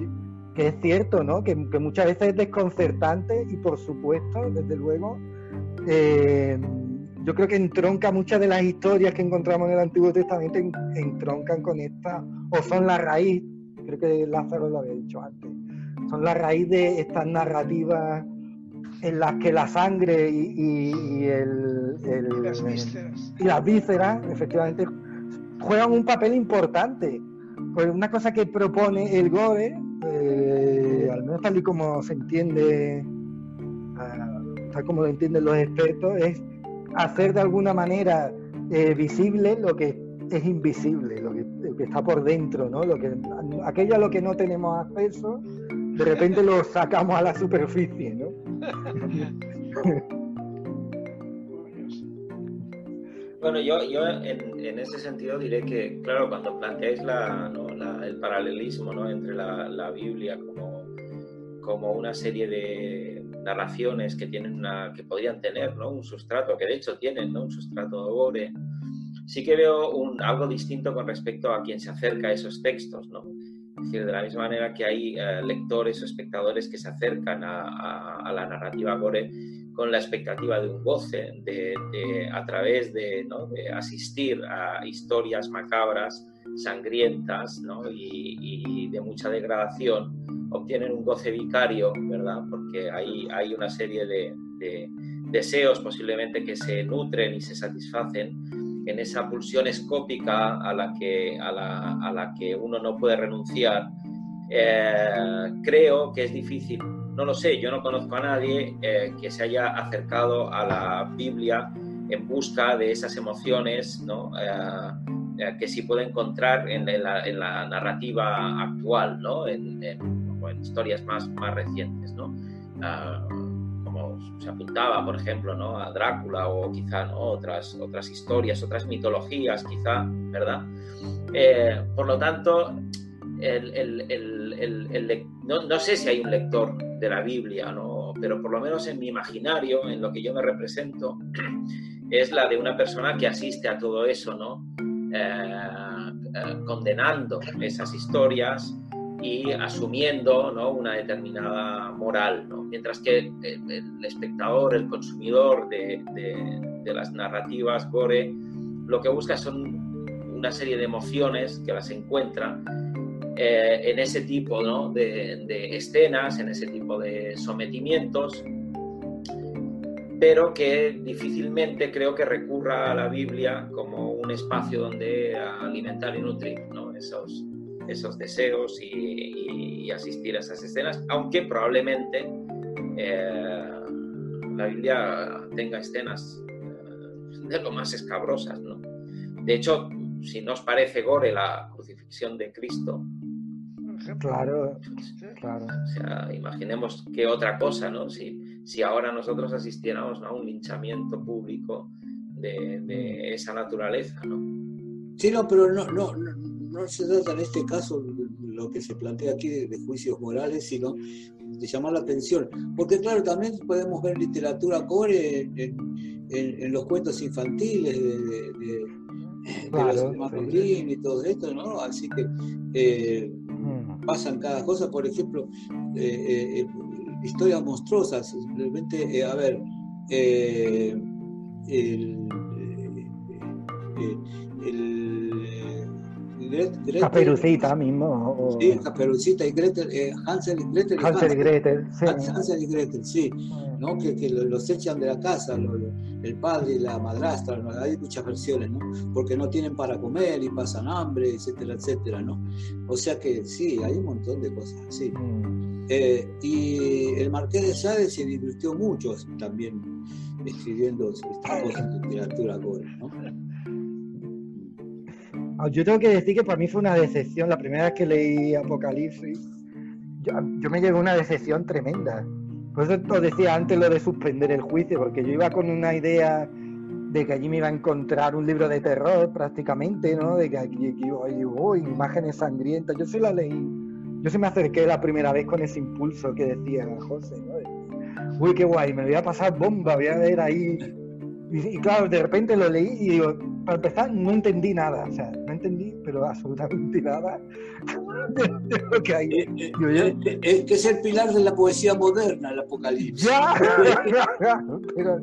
que es cierto, ¿no? Que, muchas veces es desconcertante y por supuesto, desde luego, eh, yo creo que entronca muchas de las historias que encontramos en el Antiguo Testamento, entroncan con esta, o son la raíz, creo que Lázaro lo había dicho antes, son la raíz de estas narrativas en las que la sangre y, el, y las vísceras, efectivamente, juegan un papel importante. Pues una cosa que propone el Gore eh, al menos tal y como se entiende, ah, tal como lo entienden los expertos, es hacer de alguna manera eh, visible lo que es invisible, lo que, está por dentro, ¿no? Lo que, aquello a lo que no tenemos acceso, de repente lo sacamos a la superficie, ¿no? (laughs) Bueno, yo, yo en, en, ese sentido diré que, claro, cuando planteáis la, el paralelismo ¿no? entre la, la, Biblia como, como una serie de narraciones que, tienen una, que podrían tener ¿no? un sustrato, que de hecho tienen ¿no? un sustrato de gore, sí que veo un, algo distinto con respecto a quien se acerca a esos textos. ¿no? Es decir, de la misma manera que hay eh, lectores o espectadores que se acercan a, a, la narrativa gore, con la expectativa de un goce, de, a través de, asistir a historias macabras, sangrientas y, de mucha degradación, obtienen un goce vicario, ¿verdad? Porque hay, hay una serie de, deseos posiblemente que se nutren y se satisfacen en esa pulsión escópica a la que, a la, que uno no puede renunciar. Eh, creo que es difícil no lo sé, yo no conozco a nadie eh, que se haya acercado a la Biblia en busca de esas emociones ¿no? Eh, que sí puede encontrar en, la, narrativa actual, ¿no? en, historias más, más recientes. ¿no? Ah, como se apuntaba, por ejemplo, ¿no? a Drácula o quizá ¿no? otras, otras historias, otras mitologías, quizá, ¿verdad? por lo tanto, no, sé si hay un lector de la Biblia, ¿no? pero por lo menos en mi imaginario, en lo que yo me represento, (clears throat) es la de una persona que asiste a todo eso, ¿no? Eh, eh, condenando esas historias y asumiendo ¿no? una determinada moral, ¿no? mientras que el, espectador, el consumidor de, de, las narrativas gore, lo que busca son una serie de emociones que las encuentra eh, en ese tipo de, escenas, en ese tipo de sometimientos, pero que difícilmente creo que recurra a la Biblia como un espacio donde alimentar y nutrir esos, esos deseos y, asistir a esas escenas, aunque probablemente eh, la Biblia tenga escenas eh, de lo más escabrosas. De hecho, si nos parece gore la crucifixión de Cristo, Claro, claro. O sea, imaginemos qué otra cosa, ¿no? Si, si ahora nosotros asistiéramos a un linchamiento público de, de, esa naturaleza, ¿no? Sí, no, pero no, no, no, se trata en este caso lo que se plantea aquí de, juicios morales, sino de llamar la atención. Porque claro, también podemos ver literatura core en, en, los cuentos infantiles de, de, de los y todo esto, ¿no? Así que eh, pasan cada cosa, por ejemplo, eh, eh, eh, historias monstruosas, simplemente, a ver, Gretel. Caperucita mismo. Sí, Caperucita y Gretel, eh, Hansel y Gretel. Hansel y Gretel, sí. Hansel y Gretel, sí. ¿no? Que, que, los echan de la casa, el padre y la madrastra, ¿no? hay muchas versiones, ¿no? Porque no tienen para comer y pasan hambre, etcétera, etcétera, ¿no? O sea que sí, hay un montón de cosas así. Mm. Eh, y el Marqués de Sade se divirtió mucho también escribiendo estas cosas de literatura ¿no? Ah, yo tengo que decir que para mí fue una decepción. La primera vez que leí Apocalipsis, yo, me llegó una decepción tremenda. Por eso os decía antes lo de suspender el juicio, porque yo iba con una idea de que allí me iba a encontrar un libro de terror prácticamente, ¿no? De que aquí, iba oh, imágenes sangrientas. Yo se la leí. Yo se me acerqué la primera vez con ese impulso que decía José, ¿no? Uy, qué guay, me voy a pasar bomba, voy a ver ahí y, claro, de repente lo leí y digo, para empezar, no entendí nada, o sea, no entendí, pero absolutamente nada de, lo que hay. Eh, eh, eh, es que es el pilar de la poesía moderna, el apocalipsis. Ya, (laughs) pero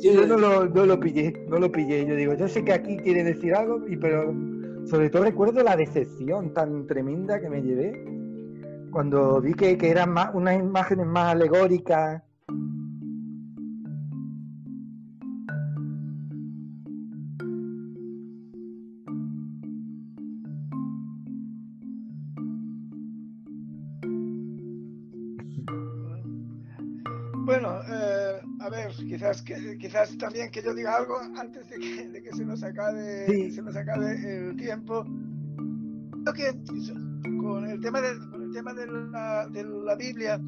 yo no lo, no lo pillé, no lo pillé. Yo digo, yo sé que aquí quiere decir algo, y, pero sobre todo recuerdo la decepción tan tremenda que me llevé cuando vi que, que eran más, unas imágenes más alegóricas quizás, que, quizás también que yo diga algo antes de que, se, nos acabe, se nos acabe el tiempo. Creo que con el tema de, el tema de, la, de la Biblia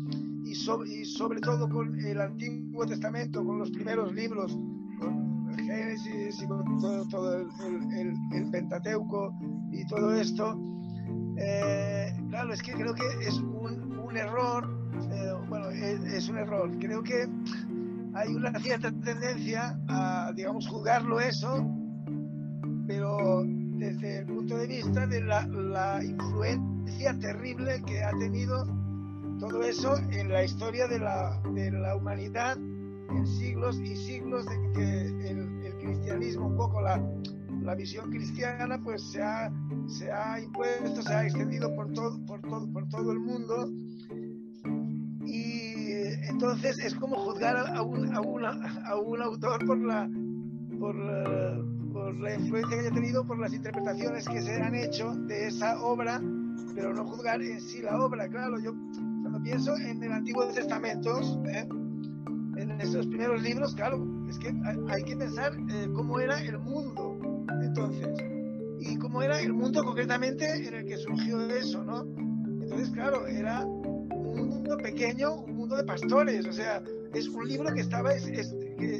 y, y sobre todo con el Antiguo Testamento, con los primeros libros, con el Génesis y con todo, el, el, Pentateuco y todo esto, eh, claro, es que creo que es un, un error, bueno, es, un error. Creo que hay una cierta tendencia a, digamos, juzgarlo eso, pero desde el punto de vista de la, influencia terrible que ha tenido todo eso en la historia de la, de la humanidad en siglos y siglos de que el, cristianismo, un poco la, la, visión cristiana, pues se ha, se ha impuesto, se ha extendido por todo, por todo, por todo el mundo entonces es como juzgar a un, a a un autor por la, por, por la influencia que haya tenido, por las interpretaciones que se han hecho de esa obra, pero no juzgar en sí la obra. Claro, yo cuando pienso en el Antiguo Testamento, ¿eh? en esos primeros libros, claro, es que hay, que pensar eh, cómo era el mundo entonces y cómo era el mundo concretamente en el que surgió eso, ¿no? Entonces, claro, era un mundo pequeño, de pastores, o sea, es un libro que estaba, que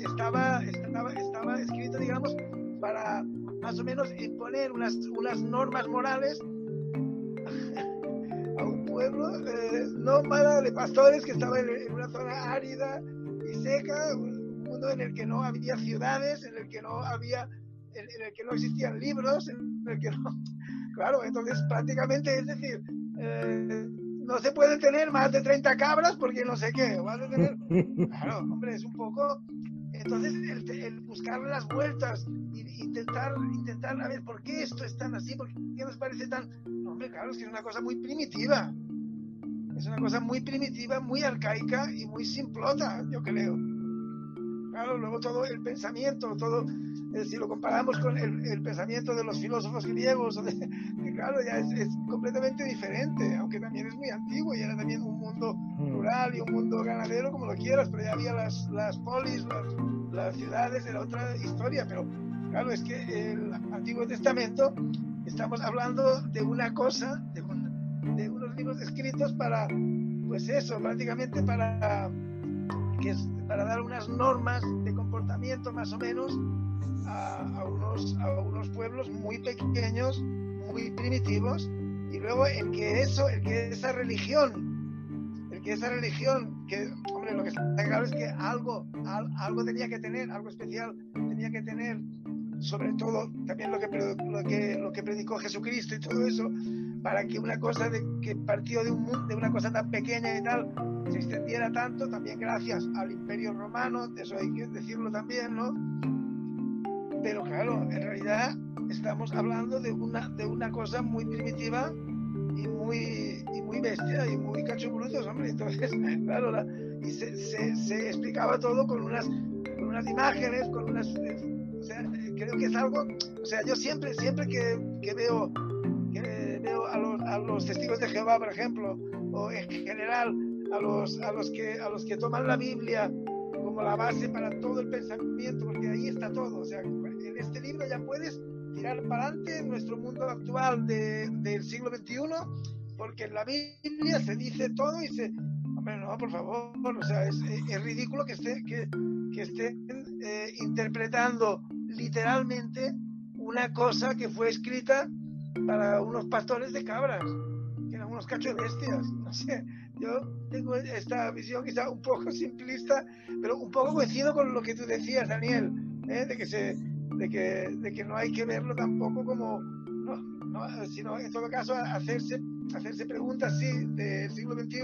estaba, estaba, estaba escrito, digamos, para más o menos imponer unas, unas normas morales (laughs) a un pueblo eh, nómada de pastores que estaba en, una zona árida y seca, un mundo en el que no había ciudades, en el que no había, en, el que no existían libros, en el que no, (laughs) claro, entonces prácticamente es decir, eh, no se pueden tener más de 30 cabras porque no sé qué. Vas a tener... Claro, hombre, es un poco. Entonces, el, buscar las vueltas intentar, intentar, a ver, ¿por qué esto es tan así? ¿Por qué nos parece tan.? hombre, claro, es que es una cosa muy primitiva. Es una cosa muy primitiva, muy arcaica y muy simplota, yo creo. Claro, luego todo el pensamiento, todo eh, si lo comparamos con el, pensamiento de los filósofos griegos, (laughs) que claro, ya es, completamente diferente, aunque también es muy antiguo y era también un mundo mm. rural y un mundo ganadero, como lo quieras, pero ya había las, las polis, las, ciudades, de la otra historia, pero claro, es que el Antiguo Testamento, estamos hablando de una cosa, de, de unos libros escritos para, pues eso, prácticamente para, que es, para dar unas normas de comportamiento más o menos a, unos, a unos pueblos muy pequeños, muy primitivos, y luego el que eso, el que esa religión, el que esa religión, que, hombre, lo que está claro es que algo, algo tenía que tener, algo especial tenía que tener, sobre todo también lo que, lo que, lo que predicó Jesucristo y todo eso, para que una cosa de, que partió de, un, de una cosa tan pequeña y tal, se extendiera tanto, también gracias al Imperio Romano, eso hay que decirlo también, ¿no? pero claro, en realidad estamos hablando de una, de una cosa muy primitiva y muy, y muy bestia y muy cachobrutos, hombre. Entonces, (laughs) claro, la, y se, se, se, explicaba todo con unas, con unas imágenes, con unas... O sea, creo que es algo... O sea, yo siempre, siempre que, que veo a, los, testigos de Jehová, por ejemplo, o en general a los, a los, que, a los que toman la Biblia como la base para todo el pensamiento, porque ahí está todo. O sea, en este libro ya puedes tirar para adelante en nuestro mundo actual de, del siglo XXI, porque en la Biblia se dice todo y se... Hombre, no, por favor, o sea, es, es ridículo que, esté, que, que estén eh, interpretando literalmente una cosa que fue escrita para unos pastores de cabras, que eran unos cachos bestias, (laughs) no sé. Yo tengo esta visión quizá un poco simplista, pero un poco coincido con lo que tú decías, Daniel, ¿eh? de que se de que, de que no hay que verlo tampoco como, no, no, sino en todo caso hacerse, hacerse preguntas, sí, del siglo XXI,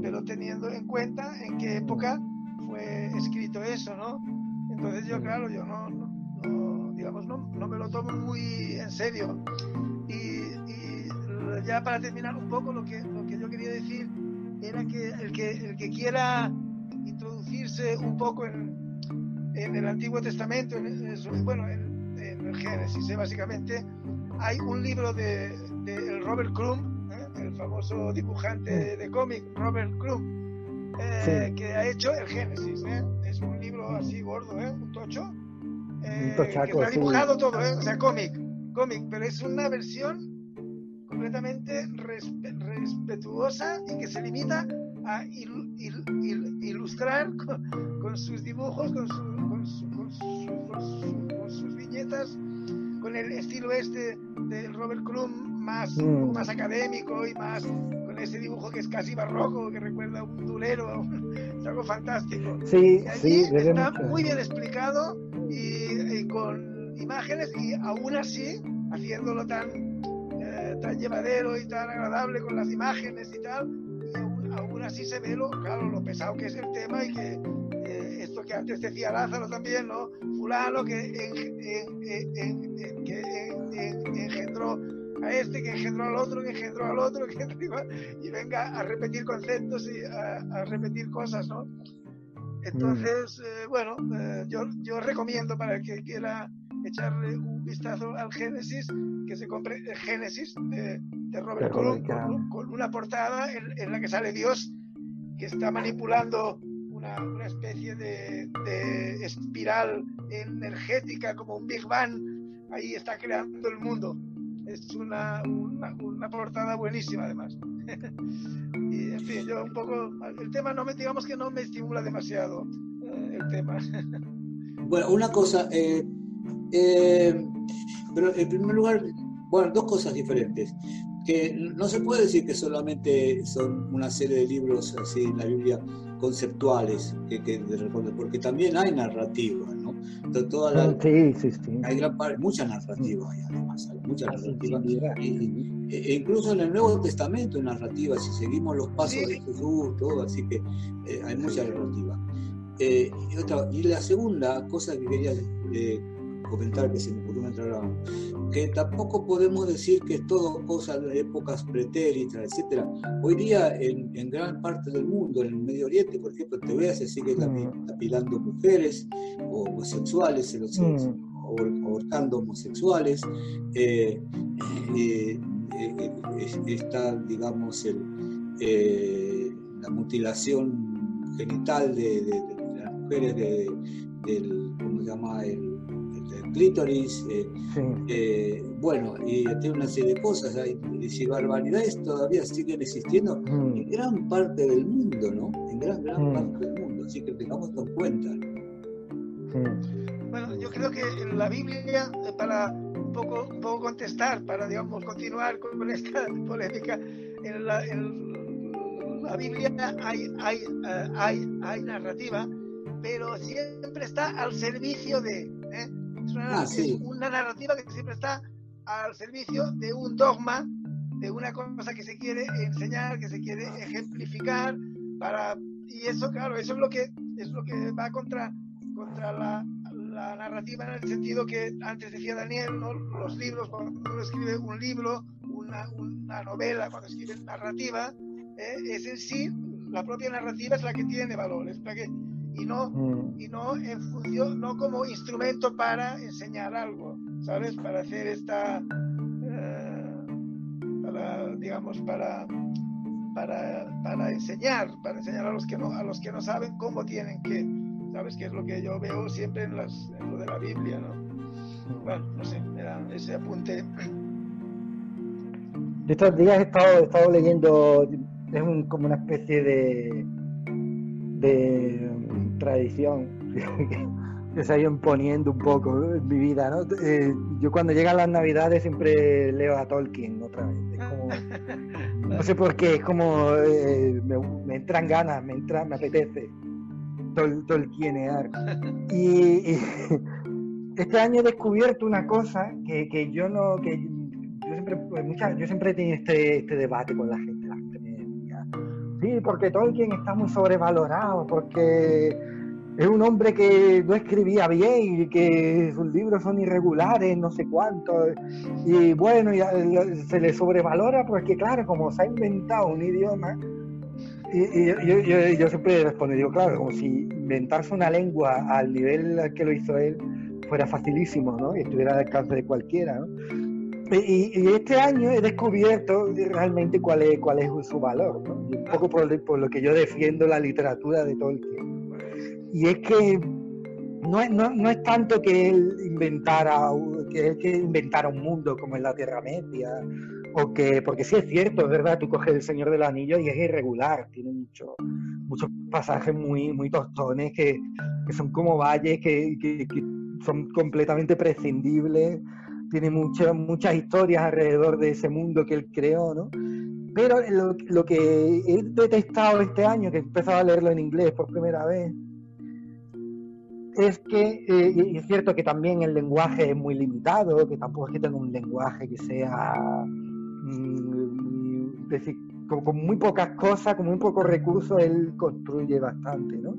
pero teniendo en cuenta en qué época fue escrito eso, ¿no? Entonces yo, claro, yo no, no digamos, no, no, me lo tomo muy en serio. Ya para terminar un poco, lo que, lo que yo quería decir era que el que, el que quiera introducirse un poco en, en el Antiguo Testamento, en, bueno, en, el Génesis, ¿eh? básicamente, hay un libro de, de Robert Crumb, ¿eh? el famoso dibujante de cómic, Robert Crumb, eh, sí. que ha hecho el Génesis. ¿eh? Es un libro así gordo, ¿eh? un tocho, un tochaco, que ha dibujado sí. todo, o sea, cómic, cómic, pero es una versión completamente respetuosa y que se limita a il, il, il, ilustrar con, con, sus dibujos, con, su, con, su, con, su, con, sus viñetas, con el estilo este de Robert Crumb más, mm. más académico y más con ese dibujo que es casi barroco, que recuerda a un dulero, (laughs) es algo fantástico. Sí, y sí, está muy bien explicado y, y, con imágenes y aún así haciéndolo tan, eh, tan llevadero y tan agradable con las imágenes y tal, aún así se ve lo, claro, lo pesado que es el tema y que eh, esto que antes decía Lázaro también, ¿no? Fulano que, en, en, en, que engendró a este, que engendró al otro, que engendró al otro, (laughs) que y venga a repetir conceptos y a, a repetir cosas, ¿no? Entonces, eh, bueno, eh, yo, yo recomiendo para el que quiera echarle un vistazo al Génesis, que se compre el Génesis de, de Robert Colum, con, con, una portada en, en, la que sale Dios, que está manipulando una, una especie de, de, espiral energética, como un Big Bang, ahí está creando el mundo. Es una, una, una portada buenísima, además. (laughs) y, en fin, yo un poco, el tema no me, digamos que no me estimula demasiado, eh, el tema. (laughs) bueno, una cosa, eh, eh, pero en primer lugar, bueno, dos cosas diferentes. Que no se puede decir que solamente son una serie de libros así en la Biblia conceptuales, que, que porque también hay narrativa, ¿no? Toda la, sí, sí, sí. Hay gran, mucha narrativa, hay además, hay mucha narrativa. Y, e incluso en el Nuevo Testamento hay narrativa, si seguimos los pasos de Jesús, todo, así que eh, hay mucha narrativa. Eh, y, otra, y la segunda cosa que quería eh, comentar que se me ocurrió entrar a, que tampoco podemos decir que es todo cosa de épocas pretéritas, etcétera. Hoy día en, en, gran parte del mundo, en el Medio Oriente, por ejemplo, te veas se sigue mm. apilando mujeres o homosexuales, se los mm. abortando homosexuales. Eh, eh, eh, está, digamos, el, la mutilación genital de, de, de las mujeres de, del, ¿cómo se llama? El, clítoris, eh, sí. eh, bueno, y tiene una serie de cosas, hay, y barbaridades todavía siguen existiendo mm. en gran parte del mundo, ¿no? En gran, gran mm. parte del mundo, así que tengamos en cuenta. Sí. Bueno, yo creo que en la Biblia, eh, para un poco, un poco contestar, para, digamos, continuar con esta (laughs) polémica, en la, en la Biblia hay, hay, uh, hay, hay narrativa, pero siempre está al servicio de... Es una, ah, sí. es una, narrativa que siempre está al servicio de un dogma, de una cosa que se quiere enseñar, que se quiere ejemplificar, para y eso, claro, eso es lo que es lo que va contra, contra la, la narrativa en el sentido que antes decía Daniel, ¿no? los libros, cuando uno escribe un libro, una, una novela, cuando escribe narrativa, ¿eh? es en sí, la propia narrativa es la que tiene valor, es la que, y no, mm. y no en función, no como instrumento para enseñar algo, ¿sabes? Para hacer esta, eh, para, digamos, para, para, para enseñar, para enseñar a los que no, a los que no saben cómo tienen que ¿sabes? Que es lo que yo veo siempre en, las, en lo de la Biblia, ¿no? Bueno, no sé, era ese apunte. De estos días he estado, he estado leyendo, es un, como una especie de, de tradición (laughs) que se ha ido imponiendo un poco en mi vida, ¿no? Eh, yo cuando llegan las navidades siempre leo a Tolkien otra vez. Es como, (laughs) no sé por qué, es como eh, me, me, entran ganas, me, entra, me apetece tol, tolkienear. Y, y, (laughs) este año he descubierto una cosa que, que yo no, que yo siempre, pues, mucha, yo siempre he tenido este, este debate con la gente. Sí, porque Tolkien está muy sobrevalorado, porque es un hombre que no escribía bien y que sus libros son irregulares, no sé cuánto. Y bueno, se le sobrevalora porque, claro, como se ha inventado un idioma, y, yo, yo, siempre respondo, digo, claro, como si inventarse una lengua al nivel que lo hizo él fuera facilísimo, ¿no? Y estuviera al alcance de cualquiera, ¿no? Y, este año he descubierto realmente cuál es, cuál es su valor, ¿no? un poco por, por, lo que yo defiendo la literatura de Tolkien. Y es que no es, no, no es tanto que él inventara, que él que inventara un mundo como en la Tierra Media, o que, porque sí es cierto, es verdad, tú coges El Señor del Anillo y es irregular, tiene mucho, muchos pasajes muy, muy tostones que, que son como valles que, que, son completamente prescindibles, tiene muchas muchas historias alrededor de ese mundo que él creó, ¿no? Pero lo, lo que he detestado este año, que he empezado a leerlo en inglés por primera vez, es que, eh, es cierto que también el lenguaje es muy limitado, que tampoco es que tenga un lenguaje que sea Mm, decir, con, muy pocas cosas, con muy pocos recursos, él construye bastante, ¿no?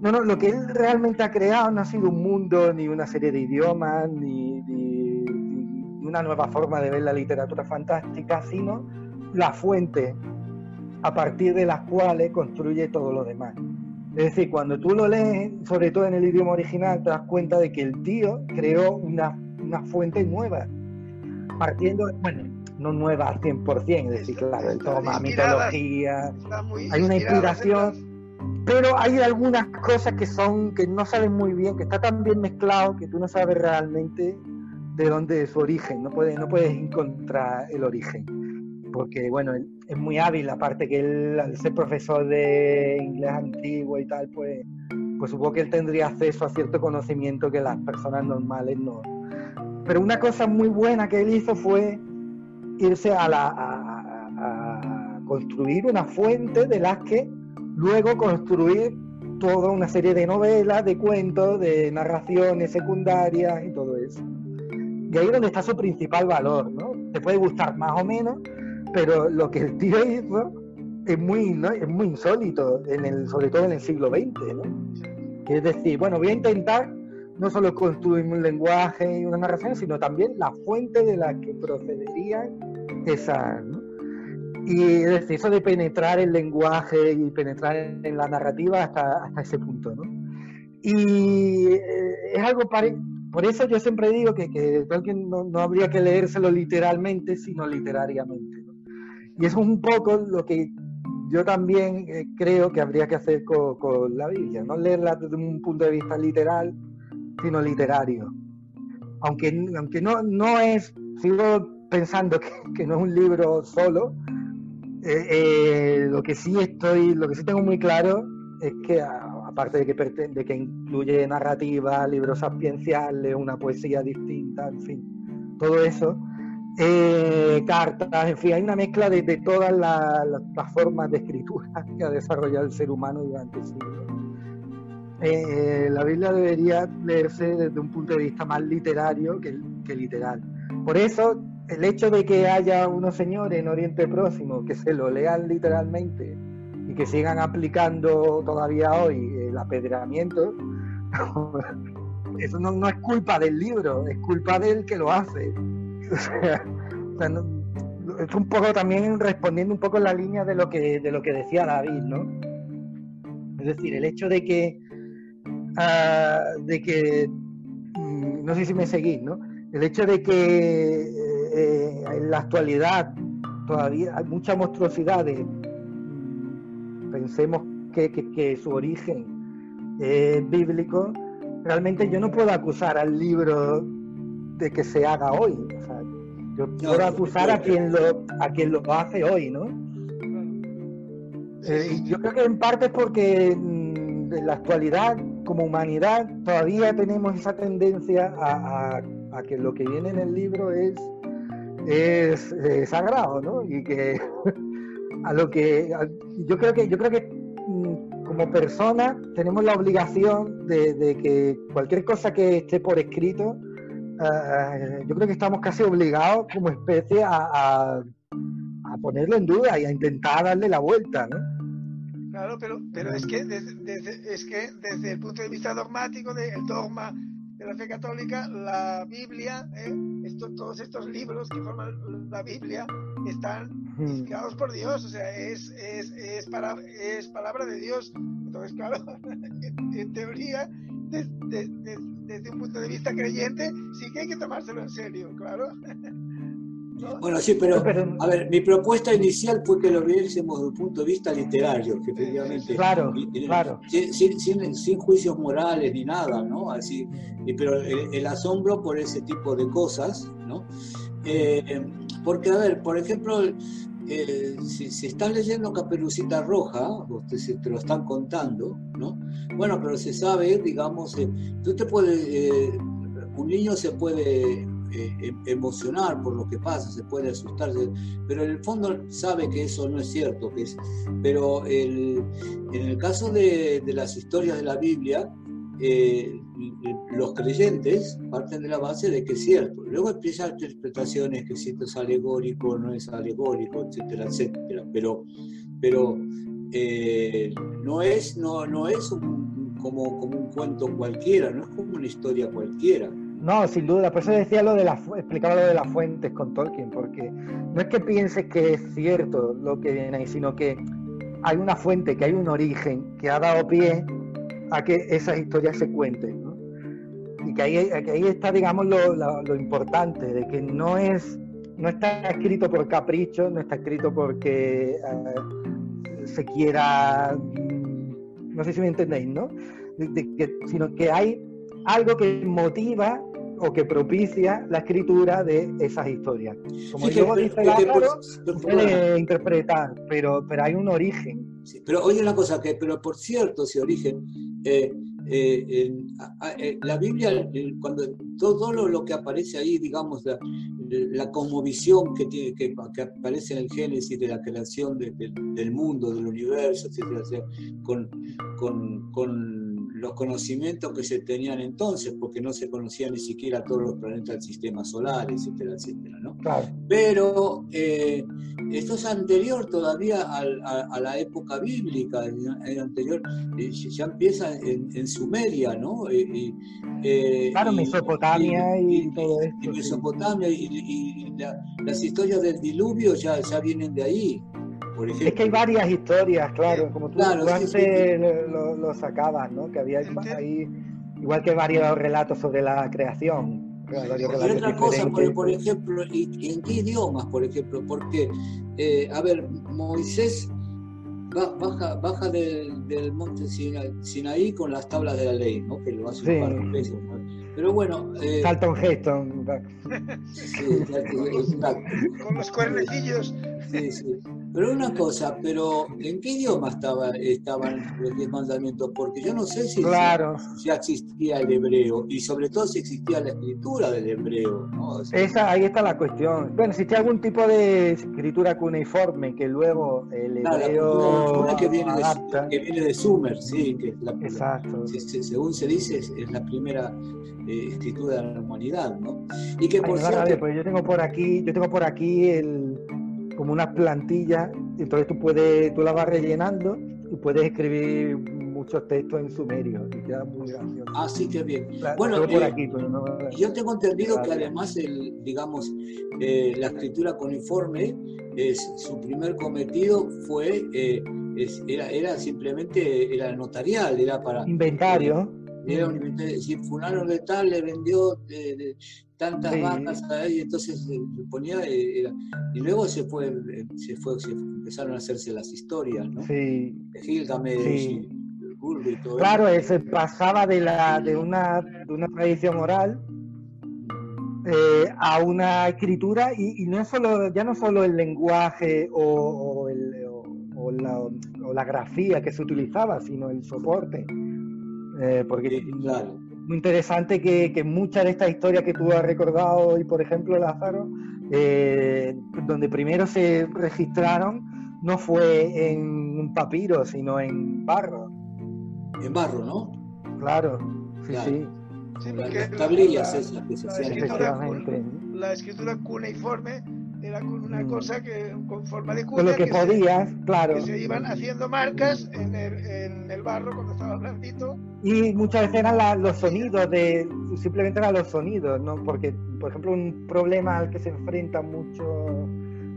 No, no, lo que él realmente ha creado no ha sido un mundo, ni una serie de idiomas, ni, una nueva forma de ver la literatura fantástica, sino la fuente a partir de las cuales construye todo lo demás. Es decir, cuando tú lo lees, sobre todo en el idioma original, te das cuenta de que el tío creó una, una fuente nueva, partiendo, bueno, no nueva al 100%, es decir, claro, el toma mitología, hay una inspiración, pero hay algunas cosas que son, que no sabes muy bien, que está tan bien mezclado que tú no sabes realmente de dónde es su origen, no puedes, no puedes encontrar el origen, porque bueno, es muy hábil, aparte que él al ser profesor de inglés antiguo y tal, pues, pues supongo que él tendría acceso a cierto conocimiento que las personas normales no. Pero una cosa muy buena que él hizo fue irse a, la, a, construir una fuente de las que luego construir toda una serie de novelas, de cuentos, de narraciones secundarias y todo eso. Y ahí es donde está su principal valor, ¿no? Te puede gustar más o menos, pero lo que el tío hizo es muy, ¿no? es muy insólito, en el, sobre todo en el siglo XX, ¿no? Es decir, bueno, voy a intentar no solo construir un lenguaje y una narración, sino también la fuente de la que procederían esas. Y es decir, eso de penetrar el lenguaje y penetrar en la narrativa hasta, hasta ese punto. ¿no? Y eh, es algo para... Por eso yo siempre digo que, que no, no, habría que leérselo literalmente, sino literariamente. Y eso es un poco lo que yo también eh, creo que habría que hacer con, con la Biblia, no leerla desde un punto de vista literal, sino literario. Aunque, aunque no, no es, sigo pensando que, no es un libro solo, eh, eh, lo que sí estoy, lo que sí tengo muy claro es que aparte de que, de que incluye narrativa, libros sapienciales, una poesía distinta, en fin, todo eso, eh, cartas, en fin, hay una mezcla de, todas las, formas de escritura (laughs) que ha desarrollado el ser humano durante siglos. Eh, la Biblia debería leerse desde un punto de vista más literario que, que, literal. Por eso, el hecho de que haya unos señores en Oriente Próximo que se lo lean literalmente y que sigan aplicando todavía hoy el apedreamiento, (laughs) eso no, no, es culpa del libro, es culpa del que lo hace. (laughs) O sea, es un poco también respondiendo un poco en la línea de lo que, de lo que decía David, ¿no? Es decir, el hecho de que, uh, de que, mm, no sé si me seguís, ¿no? El hecho de que eh, en la actualidad todavía hay muchas monstruosidades, mm, pensemos que, que su origen es bíblico, realmente yo no puedo acusar al libro de que se haga hoy. O sea, yo puedo acusar a quien lo, a quien lo hace hoy, ¿no? Eh, yo creo que en parte es porque mm, en la actualidad, como humanidad, todavía tenemos esa tendencia a, a, a que lo que viene en el libro es, es, eh, sagrado, ¿no? Y que (laughs) a lo que a, yo creo que yo creo que como persona tenemos la obligación de, que cualquier cosa que esté por escrito, uh, yo creo que estamos casi obligados como especie a, ponerlo en duda y a intentar darle la vuelta, ¿no? Claro, pero, es, que desde, es que desde el punto de vista dogmático, del dogma de la fe católica, la Biblia, ¿eh? Esto, todos estos libros que forman la Biblia están inspirados por Dios, o sea, es, es, es, para, es palabra de Dios. Entonces, claro, (laughs) en, teoría, de, de, de, desde un punto de vista creyente, sí que hay que tomárselo en serio, claro. (laughs) ¿No? Bueno, sí, pero a ver, mi propuesta inicial fue que lo viésemos desde un punto de vista literario, que efectivamente. Claro, claro. Sin, sin, sin, juicios morales ni nada, ¿no? Así, pero el, el asombro por ese tipo de cosas, ¿no? Eh, porque, a ver, por ejemplo, eh, si, si, estás leyendo Caperucita Roja, o te, si te lo están contando, ¿no? Bueno, pero se sabe, digamos, eh, tú te puedes, eh, un niño se puede eh, emocionar por lo que pasa, se puede asustarse, pero en el fondo sabe que eso no es cierto. Que es, pero el, en el caso de, de, las historias de la Biblia, eh, los creyentes parten de la base de que es cierto. Luego empiezan interpretaciones que si esto es alegórico, no es alegórico, etcétera, etcétera. Pero, pero eh, no es, no, no es un, como, como un cuento cualquiera, no es como una historia cualquiera. No, sin duda, por eso decía lo de la, explicaba lo de las fuentes con Tolkien, porque no es que pienses que es cierto lo que viene ahí, sino que hay una fuente, que hay un origen que ha dado pie a que esas historias se cuenten. ¿no? Y que ahí, está, digamos, lo, importante, de que no es no está escrito por capricho, no está escrito porque uh, se quiera, no sé si me entendéis, ¿no? De, sino que hay algo que motiva o que propicia la escritura de esas historias. Como sí, luego dice puede interpretar, pero, pero hay un origen. Sí, pero oye una cosa, que, pero por cierto, ese origen, eh, eh, a, la Biblia, cuando todo lo, lo, que aparece ahí, digamos, la, la conmovisión que, tiene, que, que, aparece en el Génesis de la creación de, de, del mundo, del universo, etcétera, etcétera con, con, con los conocimientos que se tenían entonces, porque no se conocían ni siquiera todos los planetas del sistema solar, etcétera, etcétera, ¿no? Claro. Pero eh, esto es anterior todavía a, a, a la época bíblica, es anterior, eh, ya empieza en, en, Sumeria, ¿no? Eh, claro, Mesopotamia y, y, todo esto. Y Mesopotamia sí. y, la, las historias del diluvio ya, ya vienen de ahí. Es que hay varias historias, claro, como tú, claro, tú antes sí, sí. Lo, lo, sacabas, ¿no? Que había ahí, igual que varios relatos sobre la creación. Y otra cosa, por, por, ejemplo, ¿y, ¿en qué idiomas, por ejemplo? Porque, eh, a ver, Moisés baja, baja del, del monte Sinaí con las tablas de la ley, ¿no? Que lo hace sí. un par de veces. Pero bueno. Eh, Salta un gesto. Sí, exacto. Con los cuernecillos. Sí, sí. Pero una cosa, pero ¿en qué idioma estaba, estaban los diez mandamientos? Porque yo no sé si claro. ya, existía el hebreo y sobre todo si existía la escritura del hebreo. ¿no? O sea, Esa, ahí está la cuestión. Bueno, existía algún tipo de escritura cuneiforme que luego el hebreo claro, que, viene de, que viene de Sumer, sí, que la, Exacto. según se dice es, es la primera eh, escritura de la humanidad, ¿no? Y que por Ay, cierto... pues yo tengo por aquí, yo tengo por aquí el como unas plantillas, entonces tú puedes, tú las vas rellenando y puedes escribir muchos textos en sumerio y queda muy gracioso. Ah, sí, qué bien. Bueno, por eh, aquí, pero no- Yo tengo entendido que además, el, digamos, eh, la escritura cuneiforme, es, su primer cometido fue, eh, es- era, era simplemente, era notarial, era para... Inventario. Era es decir, fulano de tal le vendió eh, de tantas Sí. vacas a él, y entonces ponía, eh, era- y luego se fue, eh, se fue, se empezaron a hacerse las historias, ¿no? Sí. De Gilgamesh Sí. y todo Claro, eso. se pasaba de, la, de, una, de una tradición oral eh, a una escritura y, y no solo, ya no solo el lenguaje o, o el- o- o la, o la grafía que se utilizaba, sino el soporte. Eh, porque Sí, claro. muy interesante que, que muchas de estas historias que tú has recordado hoy, por ejemplo, Lázaro, eh, donde primero se registraron, no fue en un papiro, sino en barro. En barro, ¿no? Claro, sí, Claro. sí, Sí, Las porque tablillas la- esas que se hacían la escritura cuneiforme era con una Mm. cosa que con forma de Con cuña lo que se- podías, claro. que se iban haciendo marcas en el, en el barro cuando estaba blandito. Y muchas veces eran la- los sonidos de, simplemente eran los sonidos, ¿no? Porque, por ejemplo, un problema al que se enfrentan muchos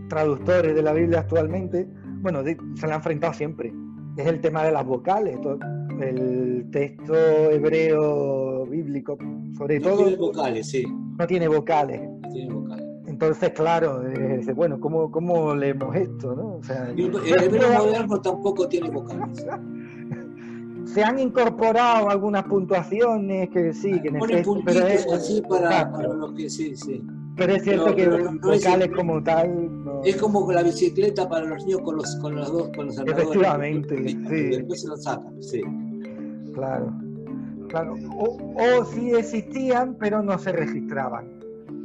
traductores de la Biblia actualmente, bueno, de- se le ha enfrentado siempre, es el tema de las vocales. To- El texto hebreo bíblico, sobre No todo, tiene vocales, sí, no tiene vocales. no tiene vocales. Entonces, claro, eh, bueno, ¿cómo, ¿cómo leemos esto? ¿no? O sea, El, el hebreo moderno tampoco tiene vocales. (laughs) se han incorporado algunas puntuaciones que sí, que puntitos pero es- así para, exacto. para los que sí, sí. Pero es cierto que pero los no es vocales como tal. no- Es como la bicicleta para los niños con los con los dos con los andadores. Efectivamente, Y sí. Después se lo sacan, sí. Claro. claro. O, o sí existían, pero no se registraban.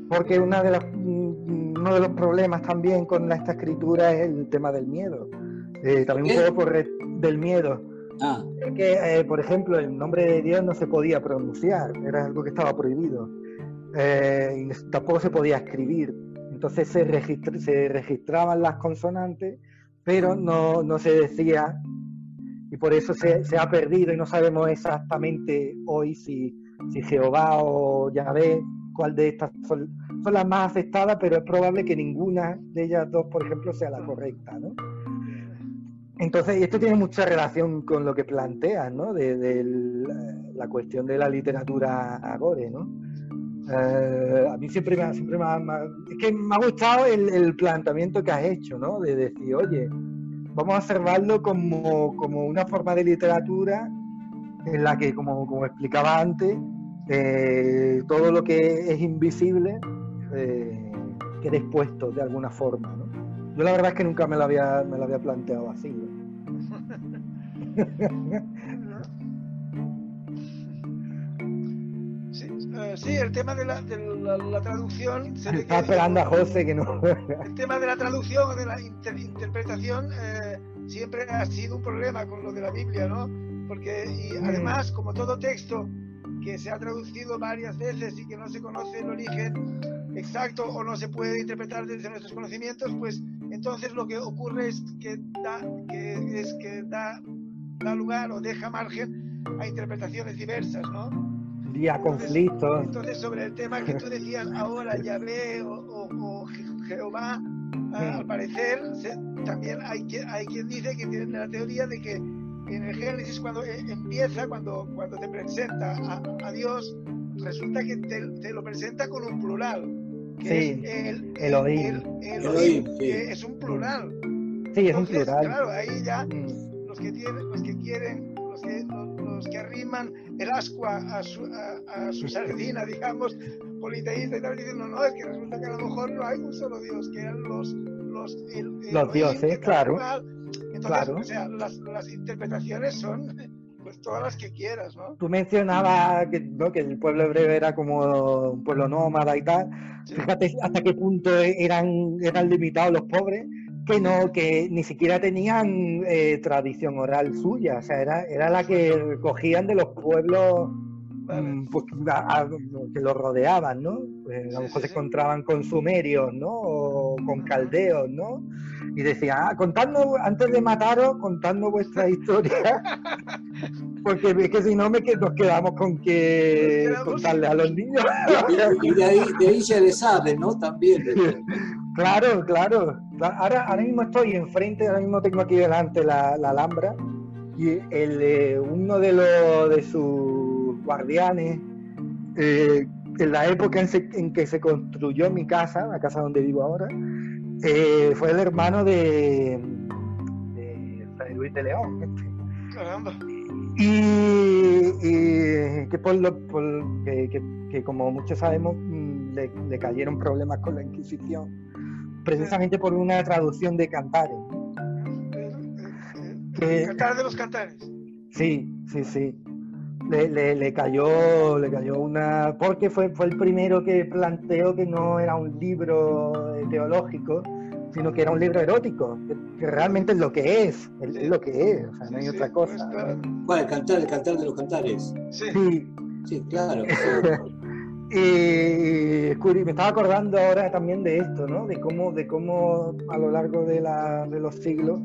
Porque una de las, mm, uno de los problemas también con esta escritura es el tema del miedo. Eh, también ¿Qué? un poco por del miedo. Ah, que, eh, por ejemplo, el nombre de Dios no se podía pronunciar, era algo que estaba prohibido. Eh, y tampoco se podía escribir. Entonces se, registra- se registraban las consonantes, pero no, no se decía, y por eso se, se ha perdido y no sabemos exactamente hoy si, si Jehová o Yahvé, cuál de estas son, son las más afectadas, pero es probable que ninguna de ellas dos, por ejemplo, sea la correcta, ¿no? Entonces, y esto tiene mucha relación con lo que planteas, ¿no? De, de la- la cuestión de la literatura agore, ¿no? Eh, a mí siempre me siempre me ha- me ha- es que me ha gustado el, el planteamiento que has hecho, ¿no? De decir, oye, vamos a observarlo como, como una forma de literatura en la que, como, como explicaba antes, eh, todo lo que es invisible eh, quede expuesto de alguna forma, ¿no? Yo la verdad es que nunca me lo había, me lo había planteado así. ¿no? Sí, eh, sí, el tema de la, de la, la traducción. se que- esperando a José que no. El tema de la traducción o de la inter- interpretación eh, siempre ha sido un problema con lo de la Biblia, ¿no? Porque, y además, como todo texto que se ha traducido varias veces y que no se conoce el origen exacto o no se puede interpretar desde nuestros conocimientos, pues entonces lo que ocurre es que da, que es que da, da lugar o deja margen a interpretaciones diversas, ¿no? Y a conflictos. Entonces, sobre el tema que tú decías ahora, Yahvé o, o- o Je- Jehová, ah, Mm. al parecer se- también hay, hay quien dice que tiene la teoría de que en el Génesis, cuando eh, empieza, cuando, cuando te presenta a, a Dios, resulta que te, te lo presenta con un plural. Que Sí, es el, Elohim. el- Elohim, Elohim, sí. que es un plural. Sí, es un plural. Claro, ahí ya Mm. los que tienen, los que quieren, los que, los, los que arriman el ascua a su, a, a su sardina, digamos, politeísta y tal, dicen, no, no, es que resulta que a lo mejor no hay un solo Dios, que eran los los, el- el Los Elohim, dioses, que claro. Entonces, Claro. o sea, las, las interpretaciones son (laughs) pues todas las que quieras, ¿no? Tú mencionabas que, ¿no? que el pueblo hebreo era como un pueblo nómada y tal. Sí. Fíjate hasta qué punto eran, eran limitados los pobres, que no, que ni siquiera tenían eh, tradición oral suya. O sea, era, era la que cogían de los pueblos mm, pues, que lo rodeaban, ¿no? Pues, a lo mejor se encontraban con sumerios, ¿no? O con caldeos, ¿no? Y decían, ah, contadnos, antes de mataros, contadnos vuestra (laughs) historia, porque es que si no me, nos quedamos con que contarle a los niños. (laughs) y de ahí, de ahí se les sabe, ¿no? También. Claro, claro. Ahora, ahora mismo estoy enfrente, ahora mismo tengo aquí delante la, la Alhambra y el, eh, uno de, los, de sus guardianes, eh, en la época en, que se construyó mi casa, la casa donde vivo ahora, eh, fue el hermano de, de, Luis de León. Este. Caramba. Y, que, por lo, por, que, que, como muchos sabemos mm, le, le, cayeron problemas con la Inquisición, precisamente por una traducción de Cantares. Cantar de los cantares. Sí, sí, sí. Le, le, cayó le cayó una porque fue fue el primero que planteó que no era un libro teológico sino que era un libro erótico que, realmente es lo que es es lo que es o sea no hay otra cosa. bueno el cantar el cantar de los cantares sí. Sí, claro. (laughs) Y, me estaba acordando ahora también de esto no de cómo de cómo a lo largo de, la, de los siglos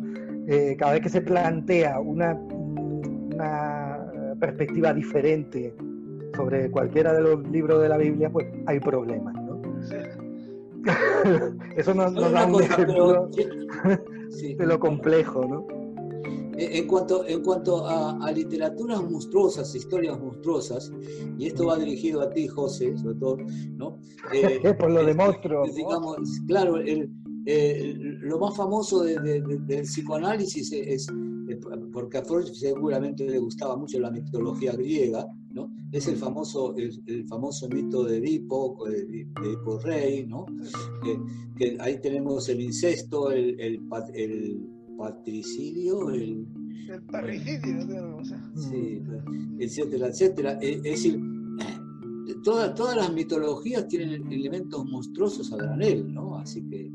eh, cada vez que se plantea una, una perspectiva diferente sobre cualquiera de los libros de la Biblia, pues hay problemas, ¿no? (laughs) Eso nos, da un ejemplo de lo complejo, ¿no? En cuanto, en cuanto a, literaturas monstruosas, historias monstruosas, y esto va dirigido a ti, José, sobre todo, ¿no? (laughs) Eh, Por lo de monstruos. Digamos, claro, el, eh, lo más famoso del psicoanálisis es, porque a Freud seguramente le gustaba mucho la mitología griega, ¿no? es el famoso, el, famoso mito de Edipo, de, Edipo Rey, ¿no? que, ahí tenemos el incesto, el, el, patricidio, el, parricidio, sí, etcétera, etcétera. Es decir, todas, todas las mitologías tienen elementos monstruosos a granel, ¿no? Así que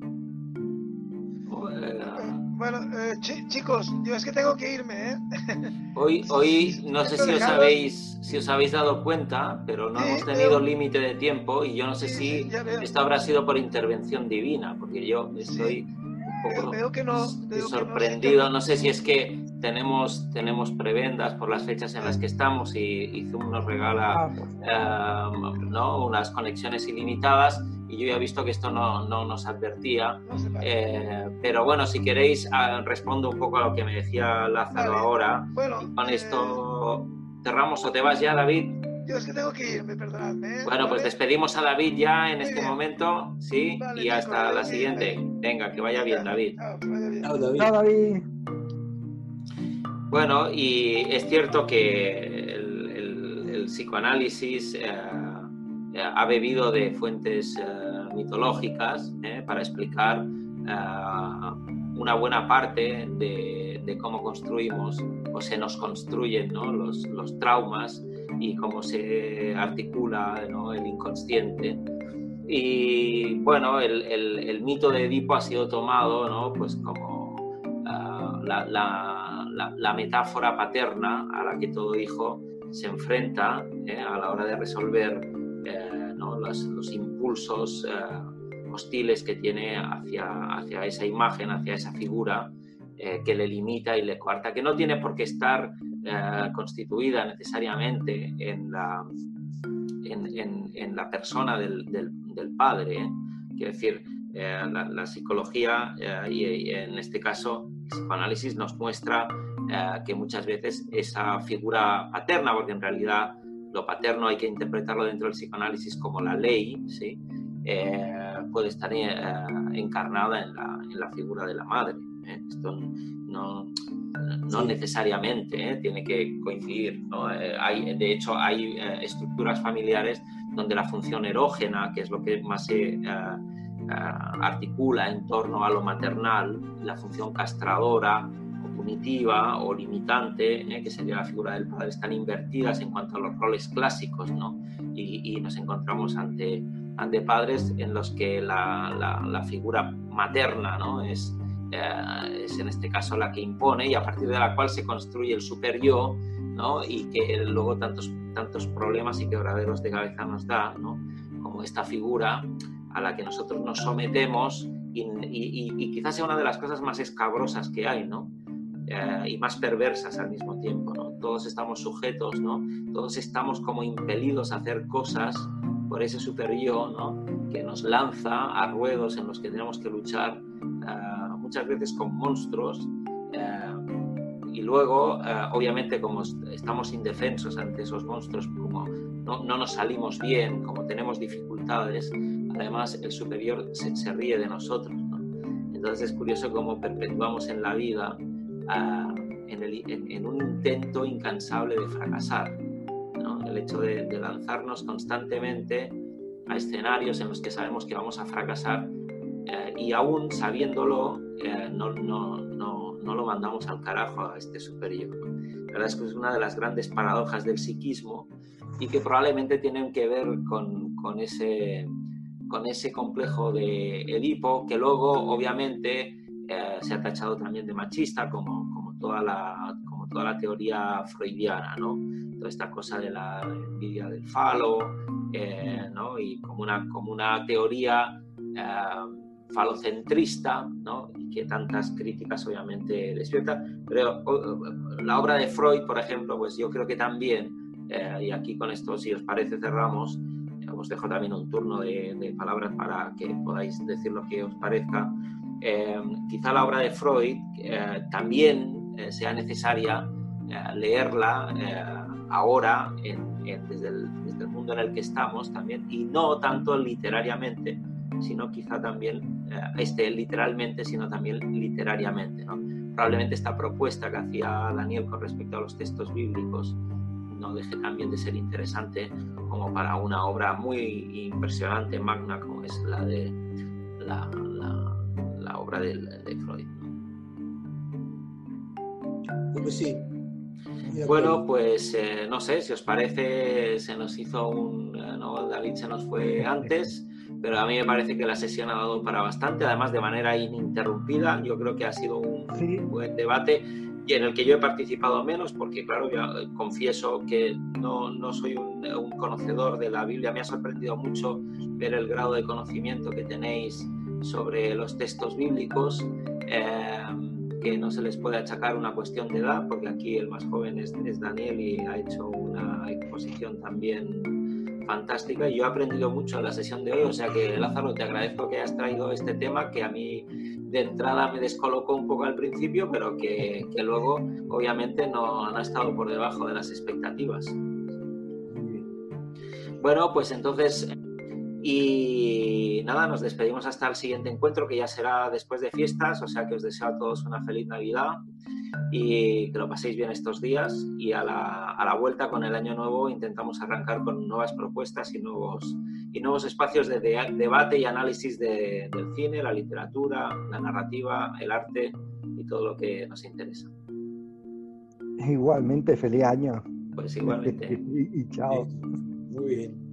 bueno, eh, chicos, yo es que tengo que irme, ¿eh? (laughs) Hoy, hoy no sé si os habéis, si os habéis dado cuenta, pero no hemos tenido límite de tiempo y yo no sé si esto habrá sido por intervención divina, porque yo estoy un poco veo que no, sorprendido. no, sé si es que tenemos, tenemos prebendas por las fechas en las que estamos y, y Zoom nos regala ah, eh, ¿no? unas conexiones ilimitadas y yo ya he visto que esto no, no nos advertía. Eh, pero bueno, si queréis, ah, respondo un poco a lo que me decía Lázaro ahora. Bueno, con esto cerramos o te vas ya, David. Yo es que tengo que irme, perdonadme. ¿eh? Bueno, pues despedimos a David ya en este momento, ¿sí? y hasta la siguiente. Venga, que vaya bien, David. Chao, David. Bueno, y es cierto que el, psicoanálisis... Eh, eh, ha bebido de fuentes eh, mitológicas eh, para explicar una buena parte de, cómo construimos o se nos construyen los, los, traumas y cómo se articula el inconsciente. Y bueno, el, el, mito de Edipo ha sido tomado ¿no? pues como la, la, la, metáfora paterna a la que todo hijo se enfrenta a la hora de resolver eh, los, impulsos eh, hostiles que tiene hacia, hacia esa imagen, hacia esa figura eh, que le limita y le coarta, que no tiene por qué estar constituida necesariamente en la, en, la persona del, del, padre. Quiero decir, la, psicología y, en este caso el psicoanálisis nos muestra que muchas veces esa figura paterna, porque en realidad lo paterno hay que interpretarlo dentro del psicoanálisis como la ley, ¿sí? Eh, puede estar eh, encarnada en la, en la, figura de la madre. ¿eh? Esto no, no necesariamente tiene que coincidir. hay, de hecho, hay estructuras familiares donde la función erógena, que es lo que más se articula en torno a lo maternal, la función castradora, punitiva o limitante, ¿eh? que sería la figura del padre, están invertidas en cuanto a los roles clásicos, ¿no? Y, nos encontramos ante, ante padres en los que la, la, figura materna, ¿no? Es, eh, es en este caso la que impone y a partir de la cual se construye el super yo ¿no? y que luego tantos, tantos problemas y quebraderos de cabeza nos da, ¿no? como esta figura a la que nosotros nos sometemos y, quizás sea una de las cosas más escabrosas que hay, ¿no? Eh, y más perversas al mismo tiempo, ¿no? Todos estamos sujetos, ¿no? Todos estamos como impelidos a hacer cosas por ese super yo, ¿no? Que nos lanza a ruedos en los que tenemos que luchar eh, muchas veces con monstruos eh, y luego, obviamente, como estamos indefensos ante esos monstruos, como no, no, nos salimos bien, como tenemos dificultades, además el superior se, ríe de nosotros. Entonces es curioso cómo perpetuamos en la vida ah, en, un intento incansable de fracasar. El hecho de, lanzarnos constantemente a escenarios en los que sabemos que vamos a fracasar eh, y aún sabiéndolo eh, no, no, no, no, lo mandamos al carajo a este superior. La verdad es que es una de las grandes paradojas del psiquismo y que probablemente tienen que ver con, con ese con ese complejo de Edipo, que luego obviamente eh, se ha tachado también de machista, como, como, toda, la, como toda la teoría freudiana, ¿no? Toda esta cosa de la envidia del falo, eh, ¿no? Y como una, como una teoría eh, falocentrista, ¿no? Y que tantas críticas obviamente despierta. Pero la obra de Freud, por ejemplo, pues yo creo que también, y aquí con esto, si os parece, cerramos, os dejo también un turno de, palabras para que podáis decir lo que os parezca. Eh, quizá la obra de Freud eh, también eh, sea necesaria leerla ahora desde, el, mundo en el que estamos también y no tanto literariamente, sino quizá también, este literalmente, sino también literariamente. Probablemente esta propuesta que hacía Daniel con respecto a los textos bíblicos no deje también de ser interesante como para una obra muy impresionante, magna, como es la de la, obra de, Freud. Pues sí. Bueno, pues eh, no sé, si os parece, se nos hizo un... Eh, no, David se nos fue antes, pero a mí me parece que la sesión ha dado para bastante, además de manera ininterrumpida. Yo creo que ha sido un buen debate y en el que yo he participado menos, porque claro, yo eh, confieso que no, no soy un, conocedor de la Biblia, me ha sorprendido mucho ver el grado de conocimiento que tenéis sobre los textos bíblicos, eh, que no se les puede achacar una cuestión de edad, porque aquí el más joven es, es Daniel y ha hecho una exposición también fantástica y yo he aprendido mucho en la sesión de hoy, o sea que Lázaro, te agradezco que hayas traído este tema que a mí de entrada me descolocó un poco al principio, pero que, luego obviamente no, no, ha estado por debajo de las expectativas. Bueno, pues entonces, y nada, nos despedimos hasta el siguiente encuentro, que ya será después de fiestas, o sea que os deseo a todos una feliz Navidad y que lo paséis bien estos días y a la, a la vuelta con el año nuevo intentamos arrancar con nuevas propuestas y nuevos, y nuevos espacios de, debate y análisis de, del cine, la literatura, la narrativa, el arte y todo lo que nos interesa. Igualmente, feliz año. Pues igualmente. (laughs) y chao. Muy bien.